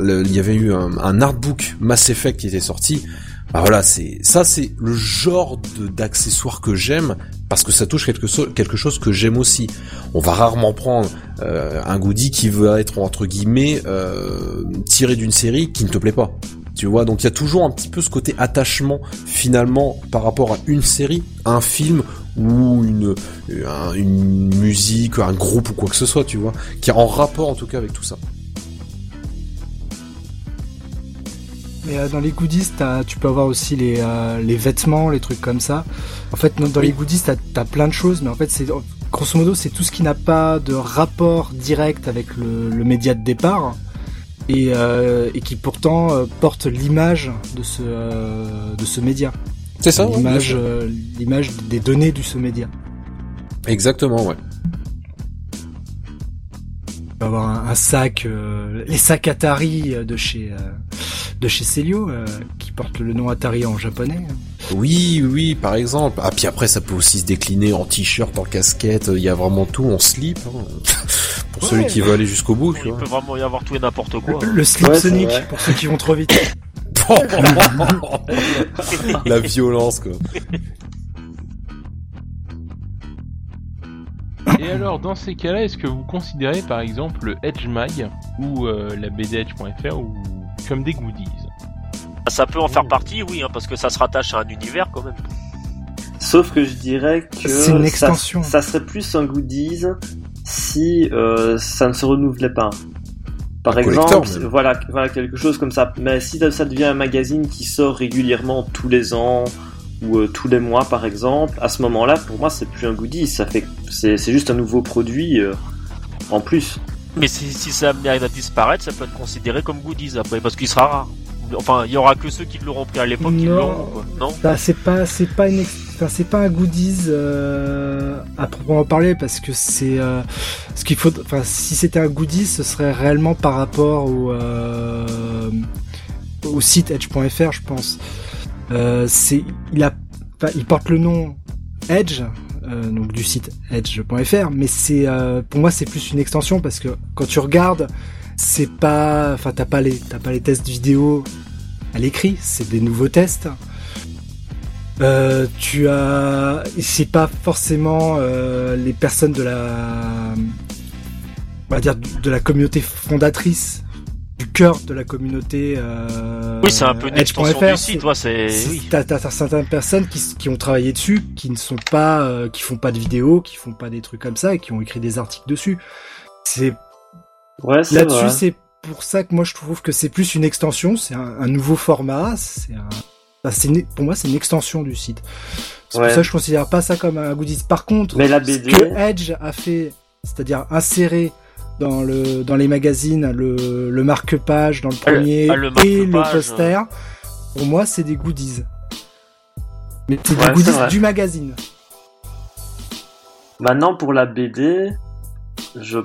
Speaker 3: il y avait eu un, artbook Mass Effect qui était sorti. Bah voilà, c'est ça, c'est le genre de d'accessoire que j'aime parce que ça touche quelque, quelque chose que j'aime aussi. On va rarement prendre euh, un goodie qui veut être entre guillemets euh, tiré d'une série qui ne te plaît pas. Tu vois, donc il y a toujours un petit peu ce côté attachement finalement par rapport à une série, un film ou une, un- une musique, un groupe ou quoi que ce soit, tu vois, qui est en rapport en tout cas avec tout ça.
Speaker 4: Mais euh, dans les goodies, tu peux avoir aussi les, euh, les vêtements, les trucs comme ça. En fait, dans, les goodies, t'as as plein de choses, mais en fait, c'est grosso modo, c'est tout ce qui n'a pas de rapport direct avec le, le média de départ et, euh, et qui pourtant euh, porte l'image de ce euh, de ce média,
Speaker 3: C'est ça,
Speaker 4: l'image des données du ce média.
Speaker 3: Exactement, ouais.
Speaker 4: Tu peux avoir un, un sac, les sacs Atari de chez de chez Celio, euh, qui portent le nom Atari en japonais.
Speaker 3: Oui, oui, par exemple. Ah, puis après, ça peut aussi se décliner en t-shirt, en casquette. Il y a vraiment tout, en slip. hein. Pour celui qui veut aller jusqu'au bout, tu
Speaker 5: Il
Speaker 3: vois.
Speaker 5: peut vraiment y avoir tout et n'importe quoi.
Speaker 4: Le, le slip
Speaker 2: Ouais,
Speaker 4: Sonic pour ceux qui vont trop vite.
Speaker 3: La violence, quoi.
Speaker 1: Et alors, dans ces cas-là, est-ce que vous considérez par exemple le Edge Mag ou euh, la BDH.fr ou comme des goodies?
Speaker 5: Ça peut en faire partie, oui, hein, parce que ça se rattache à un univers quand même.
Speaker 2: Sauf que je dirais que
Speaker 4: C'est une
Speaker 2: ça-
Speaker 4: extension.
Speaker 2: Ça, serait plus un goodies si euh, ça ne se renouvelait pas. Par
Speaker 3: Un
Speaker 2: exemple, voilà, voilà quelque chose comme ça. Mais si ça devient un magazine qui sort régulièrement tous les ans ou euh, tous les mois par exemple, à ce moment-là, pour moi, c'est plus un goodies. Ça fait, c'est c'est juste un nouveau produit euh, en plus.
Speaker 5: Mais si, si ça amené à disparaître, ça peut être considéré comme goodies après, parce qu'il sera rare. Enfin, il y aura que ceux qui l'auront pris à l'époque qui
Speaker 4: Non.
Speaker 5: l'auront, quoi. Non
Speaker 4: Bah, c'est pas, c'est pas une, ex- enfin, c'est pas un goodies euh, à proprement parler parce que c'est euh, ce qu'il faut. Enfin, si c'était un goodies, ce serait réellement par rapport au euh, au site edge.fr, je pense. Euh, c'est, il a, enfin, il porte le nom Edge. euh, donc du site edge.fr mais c'est euh, pour moi c'est plus une extension parce que quand tu regardes c'est pas enfin t'as pas les t'as pas les tests vidéo à l'écrit, c'est des nouveaux tests. Euh, tu as, c'est pas forcément euh, les personnes de la, on va dire de la communauté fondatrice, du cœur de la communauté. Euh,
Speaker 5: Oui, c'est un peu une extension du site, ouais, c'est...
Speaker 4: T'as, t'as- certaines personnes qui, qui ont travaillé dessus, qui ne sont pas, euh, qui font pas de vidéos, qui font pas des trucs comme ça et qui ont écrit des articles dessus. C'est
Speaker 2: Ouais,
Speaker 4: Là-dessus, c'est pour ça que moi je trouve que c'est plus une extension, c'est un, un nouveau format, c'est un, une- pour moi c'est une extension du site. C'est pour ça que je considère pas ça comme un goodies. Par contre,
Speaker 2: Mais la
Speaker 4: ce que Edge a fait, c'est-à-dire insérer dans le dans les magazines le, le marque-page dans le
Speaker 5: Ah, le-
Speaker 4: premier
Speaker 5: ah, le
Speaker 4: et le poster, pour moi c'est des goodies. Mais c'est
Speaker 2: Ouais,
Speaker 4: des goodies du magazine.
Speaker 2: maintenant pour la BD, je,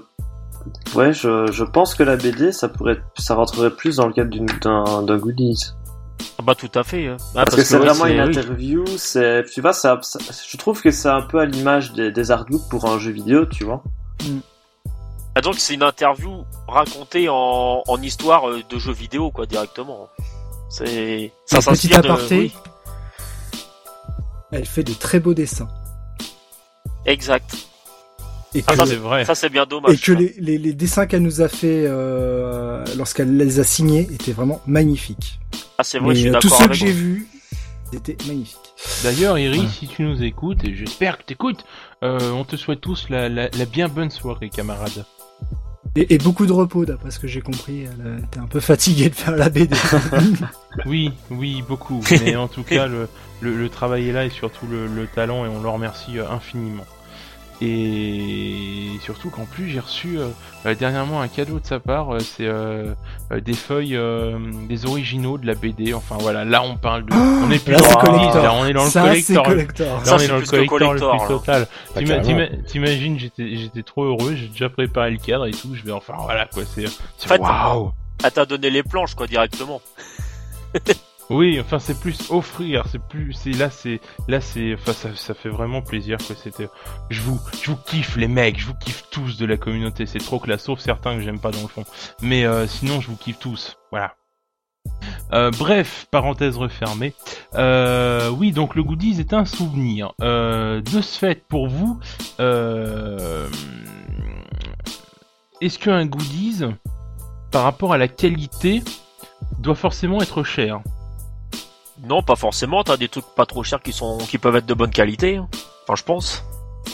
Speaker 2: ouais, je, je pense que la BD, ça pourrait, ça rentrerait plus dans le cadre d'une- d'un d'un goodies.
Speaker 5: Ah bah tout à fait. hein. Ah,
Speaker 2: Parce, que c'est
Speaker 5: ouais,
Speaker 2: vraiment
Speaker 5: c'est-
Speaker 2: une interview, c'est, tu vois, ça, ça- je trouve que c'est un peu à l'image des, des artbooks pour un jeu vidéo, tu vois.
Speaker 5: Ah, donc c'est une interview racontée en, en histoire euh, de jeux vidéo quoi directement. C'est ça
Speaker 4: Un petit
Speaker 5: s'inspire de
Speaker 4: aparté.
Speaker 5: oui,
Speaker 4: Elle fait de très beaux dessins.
Speaker 5: exact.
Speaker 4: Et
Speaker 5: Ah,
Speaker 4: que,
Speaker 5: ça,
Speaker 1: c'est vrai.
Speaker 5: Ça c'est bien dommage.
Speaker 4: et que les, les, les dessins qu'elle nous a fait euh, lorsqu'elle les a signés étaient vraiment magnifiques.
Speaker 5: Ah c'est vrai, je suis
Speaker 4: euh, tous
Speaker 5: d'accord
Speaker 4: ceux que j'ai vus, c'était magnifique.
Speaker 1: D'ailleurs, Iris,
Speaker 4: Ouais.
Speaker 1: si tu nous écoutes, et j'espère que t'écoutes, euh, on te souhaite tous la, la, la bien bonne soirée, camarades.
Speaker 4: Et, et beaucoup de repos, d'après ce que j'ai compris. Elle était un peu fatiguée de faire la BD.
Speaker 1: Oui, oui, beaucoup. Mais en tout cas, le, le, le travail est là et surtout le, le talent et on le remercie euh, infiniment. Et surtout qu'en plus j'ai reçu euh, euh, dernièrement un cadeau de sa part, euh, c'est euh, euh, des feuilles, euh, des originaux de la BD. Enfin voilà, là on parle de, on est plus
Speaker 4: là,
Speaker 1: dans le
Speaker 4: collector.
Speaker 1: là on est dans le
Speaker 4: Ça,
Speaker 1: collector.
Speaker 4: collector.
Speaker 1: Là,
Speaker 5: Ça,
Speaker 1: on
Speaker 5: c'est
Speaker 1: est dans le
Speaker 5: plus que
Speaker 1: collector, le
Speaker 5: collector,
Speaker 1: plus total.
Speaker 3: Bah,
Speaker 1: T'imagines, j'étais, j'étais trop heureux, j'ai déjà préparé le cadre et tout. Je vais enfin voilà quoi, c'est, waouh.
Speaker 5: Ah t'as donné les planches quoi directement.
Speaker 1: Oui, enfin c'est plus offrir, c'est plus, c'est là, c'est là, c'est, enfin ça, ça fait vraiment plaisir quoi. C'était, je vous, je vous kiffe les mecs, je vous kiffe tous de la communauté. C'est trop classe, sauf certains que j'aime pas dans le fond. Mais euh, sinon, je vous kiffe tous. Voilà. Euh, bref, parenthèse refermée. Euh, oui, donc le goodies est un souvenir. De ce fait, pour vous, est-ce qu'un goodies, par rapport à la qualité, doit forcément être cher?
Speaker 5: Non pas forcément, t'as des trucs pas trop chers qui sont qui peuvent être de bonne qualité. hein. Enfin je pense.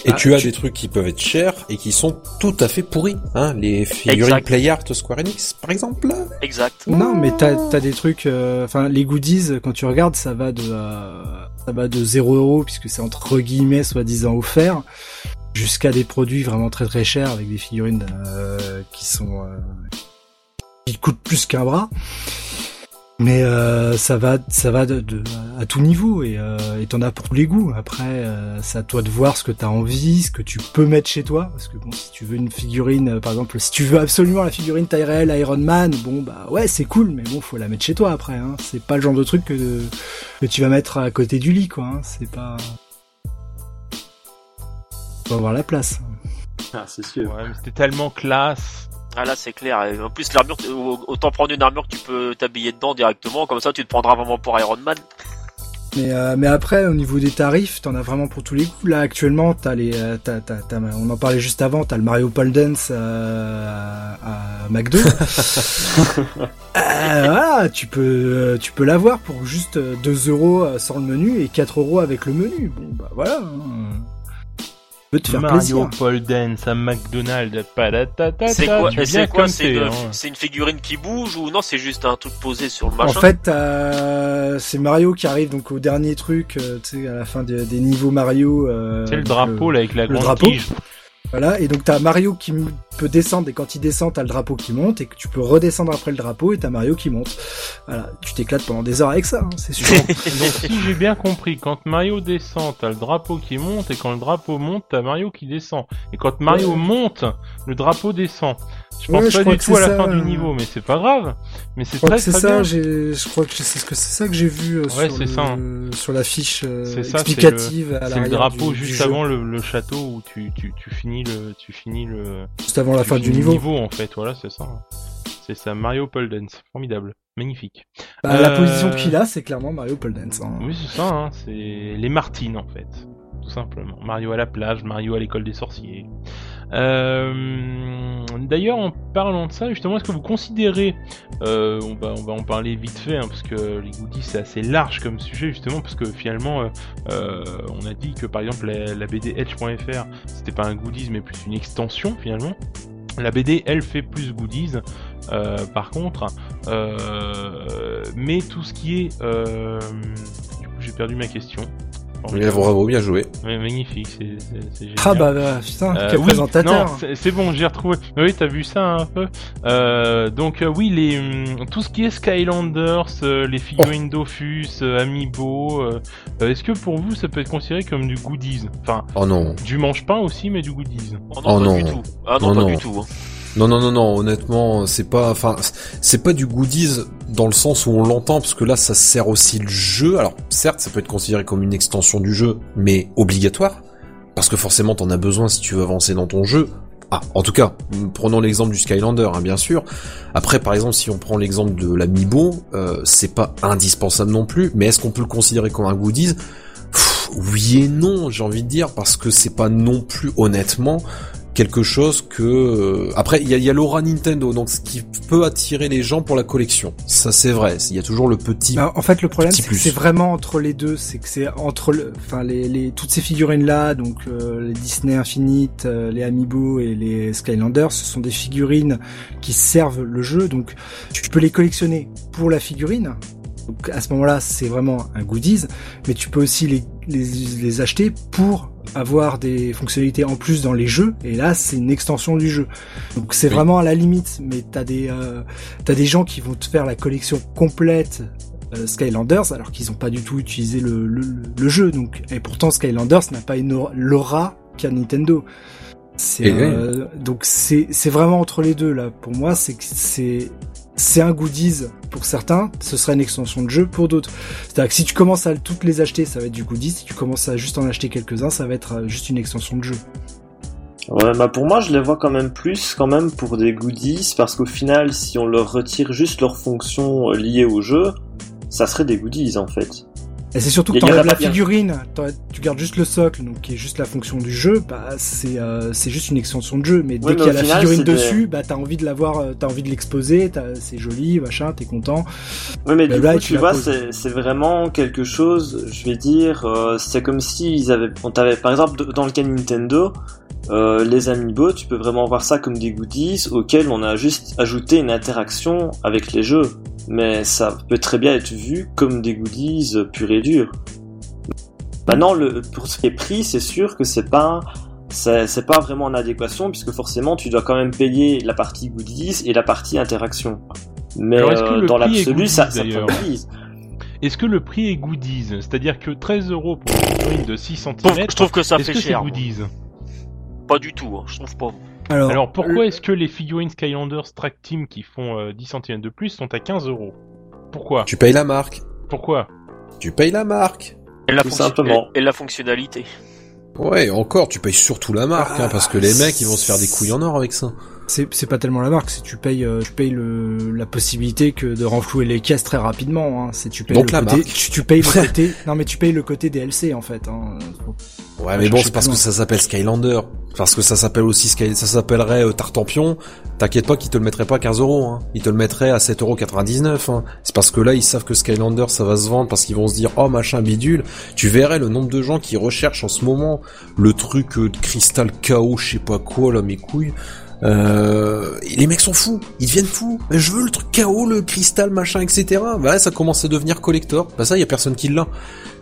Speaker 3: Et
Speaker 4: Ah,
Speaker 3: tu as
Speaker 4: tu-
Speaker 3: des trucs qui peuvent être chers et qui sont tout à fait pourris, hein, les figurines
Speaker 5: Exact.
Speaker 3: Play Art Square Enix, par exemple.
Speaker 5: Exact.
Speaker 4: Non, mais t'as as des trucs. euh, Enfin, les goodies, quand tu regardes, ça va de euh, ça va de 0 euros puisque c'est entre guillemets soi-disant offert, jusqu'à des produits vraiment très très chers avec des figurines euh, qui sont euh, qui coûtent plus qu'un bras. Mais euh, ça va, ça va de, de- à tout niveau et euh, et t'en as pour tous les goûts. Après, euh, c'est à toi de voir ce que t'as envie, ce que tu peux mettre chez toi. Parce que bon, si tu veux une figurine, euh, par exemple, si tu veux absolument la figurine réelle Iron Man, bon bah ouais, c'est cool, mais bon, faut la mettre chez toi après. Hein. C'est pas le genre de truc que que tu vas mettre à côté du lit, quoi. Hein. C'est pas. Faut avoir la place.
Speaker 2: Ah, c'est sûr.
Speaker 1: Ouais, mais c'était tellement classe.
Speaker 5: Ah là c'est clair. Et en plus l'armure, autant prendre une armure que tu peux t'habiller dedans directement, comme ça tu te prendras vraiment pour Iron Man.
Speaker 4: Mais, euh, mais après, au niveau des tarifs, t'en as vraiment pour tous les goûts. Là, actuellement, t'as les, euh, t'as, t'as, t'as- on en parlait juste avant, t'as le Mario Pole Dance euh, à, à McDo. Euh, voilà, tu peux, euh, tu peux l'avoir pour juste euh, 2 euros sans le menu et 4 euros avec le menu. Bon, bah voilà. hein. Tu peux te faire
Speaker 1: Mario
Speaker 4: plaisir.
Speaker 1: Paul Dance à McDonald's. patatata,
Speaker 5: C'est quoi, c'est quoi une,
Speaker 1: hein.
Speaker 5: c'est une figurine qui bouge ou non c'est juste un truc posé sur le
Speaker 4: En
Speaker 5: machin
Speaker 4: fait, t'as- c'est Mario qui arrive donc au dernier truc, euh, tu sais, à la fin des, des niveaux Mario. euh,
Speaker 1: C'est le drapeau là avec la
Speaker 4: le
Speaker 1: grande
Speaker 4: drapeau.
Speaker 1: tige.
Speaker 4: Voilà, et donc t'as Mario qui peut descendre, et quand il descend, t'as le drapeau qui monte, et que tu peux redescendre après le drapeau, et t'as Mario qui monte. Voilà, tu t'éclates pendant des heures avec ça, hein, c'est sûr.
Speaker 1: Donc si j'ai bien compris, quand Mario descend, t'as le drapeau qui monte, et quand le drapeau monte, t'as Mario qui descend. Et quand Mario
Speaker 4: Ouais.
Speaker 1: monte, le drapeau descend. Je pense
Speaker 4: Ouais, je
Speaker 1: pas
Speaker 4: crois
Speaker 1: du tout à la
Speaker 4: ça,
Speaker 1: fin du
Speaker 4: euh.
Speaker 1: niveau, mais c'est pas grave. Mais c'est
Speaker 4: Je
Speaker 1: très très
Speaker 4: ça,
Speaker 1: bien.
Speaker 4: je crois que c'est ce que c'est ça que j'ai vu euh,
Speaker 1: Ouais,
Speaker 4: sur,
Speaker 1: ça, hein.
Speaker 4: le, sur la fiche euh, explicative à
Speaker 1: C'est le drapeau
Speaker 4: du-
Speaker 1: juste avant le, le château où tu, tu, tu finis le tu finis le
Speaker 4: juste avant la fin du niveau.
Speaker 1: niveau en fait voilà c'est ça c'est ça Mario Pole Dance formidable magnifique
Speaker 4: Bah, La
Speaker 1: Euh,
Speaker 4: position qu'il a, c'est clairement Mario Pole Dance. hein.
Speaker 1: oui c'est ça hein, c'est les Martines en fait tout simplement Mario à la plage Mario à l'école des sorciers euh, d'ailleurs en parlant de ça justement est-ce que vous considérez euh, on va en parler vite fait hein, parce que les goodies c'est assez large comme sujet justement parce que finalement euh, euh, on a dit que par exemple la, BD Edge.fr c'était pas un goodies mais plus une extension finalement. La BD elle fait plus goodies euh, par contre, euh, mais tout ce qui est, euh, du coup j'ai perdu ma question.
Speaker 3: Il a vraiment bien joué.
Speaker 1: Ouais, magnifique, c'est c'est- c'est génial.
Speaker 4: Ah bah, bah, putain,
Speaker 1: Euh,
Speaker 4: quel
Speaker 1: oui,
Speaker 4: présentateur.
Speaker 1: non, c'est- c'est bon, j'ai retrouvé. Oui, t'as vu ça un peu. Euh, donc euh, oui, les hum, tout ce qui est Skylanders, euh, les figurines Dofus, euh, Amiibo. Est-ce que pour vous, ça peut être considéré comme du goodies? Enfin,
Speaker 3: Oh non.
Speaker 1: du mange-pain aussi, mais du goodies.
Speaker 5: Oh non,
Speaker 3: Oh
Speaker 5: pas
Speaker 3: non.
Speaker 5: du tout. Ah non,
Speaker 3: Non,
Speaker 5: pas
Speaker 3: non.
Speaker 5: du tout. hein.
Speaker 3: Non, non, non, non, honnêtement, c'est pas, enfin, c'est pas du goodies dans le sens où on l'entend, parce que là, ça sert aussi le jeu. Alors, certes, ça peut être considéré comme une extension du jeu, mais obligatoire, parce que forcément, t'en as besoin si tu veux avancer dans ton jeu. Ah, en tout cas, prenons l'exemple du Skylander, hein, bien sûr. Après, par exemple, si on prend l'exemple de l'Amiibo, euh, c'est pas indispensable non plus, mais est-ce qu'on peut le considérer comme un goodies? Oui et non, j'ai envie de dire, parce que c'est pas non plus, honnêtement, quelque chose que euh, après il y a, il y a l'aura Nintendo donc ce qui peut attirer les gens pour la collection ça c'est vrai il y a toujours le petit
Speaker 4: Bah, en fait, le problème, c'est que c'est vraiment entre les deux. C'est que c'est entre le, enfin, les, les, toutes ces figurines-là, donc euh, les Disney Infinite, euh, les Amiibo et les Skylanders, ce sont des figurines qui servent le jeu. Donc, tu peux les collectionner pour la figurine. Donc, à ce moment-là, c'est vraiment un goodies. Mais tu peux aussi les, les, les acheter pour avoir des fonctionnalités en plus dans les jeux. Et là, c'est une extension du jeu. Donc, c'est
Speaker 3: Oui.
Speaker 4: vraiment à la limite. Mais t'as des, euh, t'as des gens qui vont te faire la collection complète euh, Skylanders alors qu'ils ont pas du tout utilisé le, le, le jeu donc et pourtant Skylanders n'a pas une aura- l'aura qu'a Nintendo c'est
Speaker 3: Et
Speaker 4: euh, donc c'est c'est vraiment entre les deux là pour moi c'est que c'est c'est un goodies pour certains ce serait une extension de jeu pour d'autres. C'est-à-dire que si tu commences à toutes les acheter ça va être du goodies. Si tu commences à juste en acheter quelques-uns ça va être euh, juste une extension de jeu.
Speaker 2: Ouais, bah pour moi, je les vois quand même plus quand même pour des goodies, parce qu'au final, si on leur retire juste leurs fonctions euh, liées au jeu, ça serait des goodies en fait.
Speaker 4: Et c'est surtout que t'enlèves la figurine, tu gardes juste le socle, donc qui est juste la fonction du jeu, bah c'est euh, c'est juste une extension de jeu. Mais dès qu'il y a la
Speaker 2: final,
Speaker 4: figurine
Speaker 2: des-
Speaker 4: dessus, bah t'as envie de l'avoir, euh, t'as envie de l'exposer, t'as- c'est joli, machin, t'es content.
Speaker 2: Oui, mais
Speaker 4: Bah,
Speaker 2: du
Speaker 4: là,
Speaker 2: coup,
Speaker 4: tu
Speaker 2: vois, c'est c'est vraiment quelque chose, je vais dire, euh, c'est comme si ils avaient, on t'avait, par exemple, dans le cas de Nintendo, euh, les amiibo, tu peux vraiment voir ça comme des goodies auxquels on a juste ajouté une interaction avec les jeux. Mais ça peut très bien être vu comme des goodies purs et durs. Maintenant, le, pour ce qui est prix, c'est sûr que c'est pas, c'est pas vraiment en adéquation puisque forcément tu dois quand même payer la partie goodies et la partie interaction. Mais
Speaker 1: Alors, est-ce que
Speaker 2: euh,
Speaker 1: le
Speaker 2: dans
Speaker 1: prix est
Speaker 2: l'absolu,
Speaker 1: goodies,
Speaker 2: ça, ça.
Speaker 1: Est-ce que le prix est goodies? C'est-à-dire que 13 euros pour une de 6
Speaker 5: Je trouve,
Speaker 1: cm,
Speaker 5: je trouve que ça
Speaker 1: est-ce
Speaker 5: fait
Speaker 1: que c'est
Speaker 5: cher.
Speaker 1: goodies?
Speaker 5: Pas du tout, hein, je trouve pas.
Speaker 4: Alors,
Speaker 1: Alors pourquoi est-ce que les figurines Skylanders Track Team qui font euh, 10 cm de plus sont à 15 euros? Pourquoi?
Speaker 3: Tu payes la marque
Speaker 1: Pourquoi?
Speaker 3: Tu payes la marque
Speaker 5: Et la,
Speaker 2: Tout
Speaker 5: fonction-
Speaker 2: simplement.
Speaker 5: et, et la fonctionnalité.
Speaker 3: ouais encore tu payes surtout la marque hein,
Speaker 4: Ah,
Speaker 3: parce que les mecs ils vont se faire des couilles en or avec ça
Speaker 4: c'est c'est pas tellement la marque, c'est tu payes, euh, tu payes le la possibilité que de renflouer les caisses très rapidement. Hein. C'est tu payes
Speaker 3: Donc
Speaker 4: le
Speaker 3: la
Speaker 4: côté,
Speaker 3: marque.
Speaker 4: tu, tu payes le côté, non mais tu payes le côté DLC en fait. Hein.
Speaker 3: Ouais, mais bon, c'est parce que ça s'appelle Skylander. Parce que ça s'appelle aussi Sky, ça s'appellerait euh, Tartampion. T'inquiète pas qu'ils te le mettraient pas à 15 euros, hein. Ils te le mettraient à 7,99 hein. C'est parce que là, ils savent que Skylander, ça va se vendre parce qu'ils vont se dire, oh, machin bidule. Tu verrais le nombre de gens qui recherchent en ce moment le truc euh, de cristal KO, je sais pas quoi, là, mes couilles. Euh, les mecs sont fous, ils deviennent fous. Je veux le truc KO, le cristal, machin, etc. Bah ça commence à devenir collector. Bah ça, y a personne qui l'a.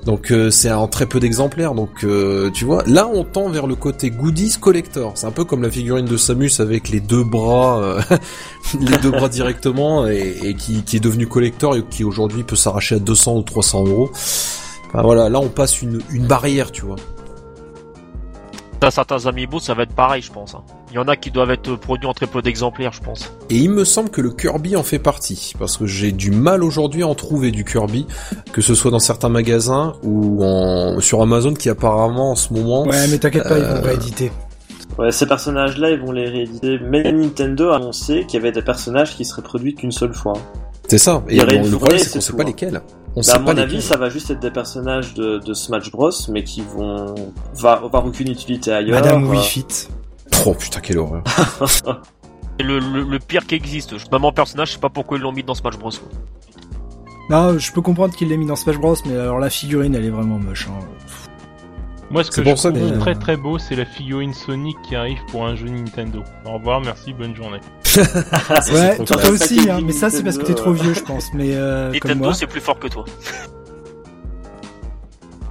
Speaker 3: Donc euh, c'est en très peu d'exemplaires. Donc euh, tu vois, là on tend vers le côté goodies collector. C'est un peu comme la figurine de Samus avec les deux bras, euh, les deux bras directement, et, qui, est devenu collector et qui aujourd'hui peut s'arracher à 200 ou 300 euros. Voilà, là on passe une, une barrière, tu vois.
Speaker 5: T'as certains amiibo, ça va être pareil, je pense. hein. Il y en a qui doivent être produits en très peu d'exemplaires, je pense.
Speaker 3: Et il me semble que le Kirby en fait partie, parce que j'ai du mal aujourd'hui à en trouver du Kirby, que ce soit dans certains magasins ou en, sur Amazon qui apparemment en ce moment
Speaker 4: Ouais, mais t'inquiète pas, ils vont
Speaker 3: Euh,
Speaker 4: rééditer.
Speaker 2: Ouais, ces personnages-là, ils vont les rééditer. Mais Nintendo a annoncé qu'il y avait des personnages qui seraient produits qu'une seule fois.
Speaker 3: C'est ça. Et bon,
Speaker 2: une
Speaker 3: le problème, c'est qu'on sait pas
Speaker 2: hein.
Speaker 3: lesquels. On
Speaker 2: Bah,
Speaker 3: sait
Speaker 2: à
Speaker 3: pas
Speaker 2: mon avis, ça va juste être des personnages de, de Smash Bros, mais qui vont va avoir aucune utilité ailleurs.
Speaker 4: Madame
Speaker 2: Euh,
Speaker 4: Wii Fit.
Speaker 3: Oh putain, quelle horreur.
Speaker 5: C'est le, le, le pire qui existe. Je- Même en personnage, je sais pas pourquoi ils l'ont mis dans Smash Bros. quoi.
Speaker 4: Non, je peux comprendre qu'il l'ait mis dans Smash Bros, mais alors la figurine, elle est vraiment moche. Hein.
Speaker 1: Moi, ce que je trouve
Speaker 3: que-
Speaker 1: très très beau, c'est la figurine Sonic qui arrive pour un jeu Nintendo. Au revoir, merci, bonne journée.
Speaker 4: Ouais, toi, aussi, hein, mais ça c'est parce que t'es trop
Speaker 2: Nintendo,
Speaker 4: vieux, je pense. Mais euh,
Speaker 5: Nintendo, c'est plus fort que toi.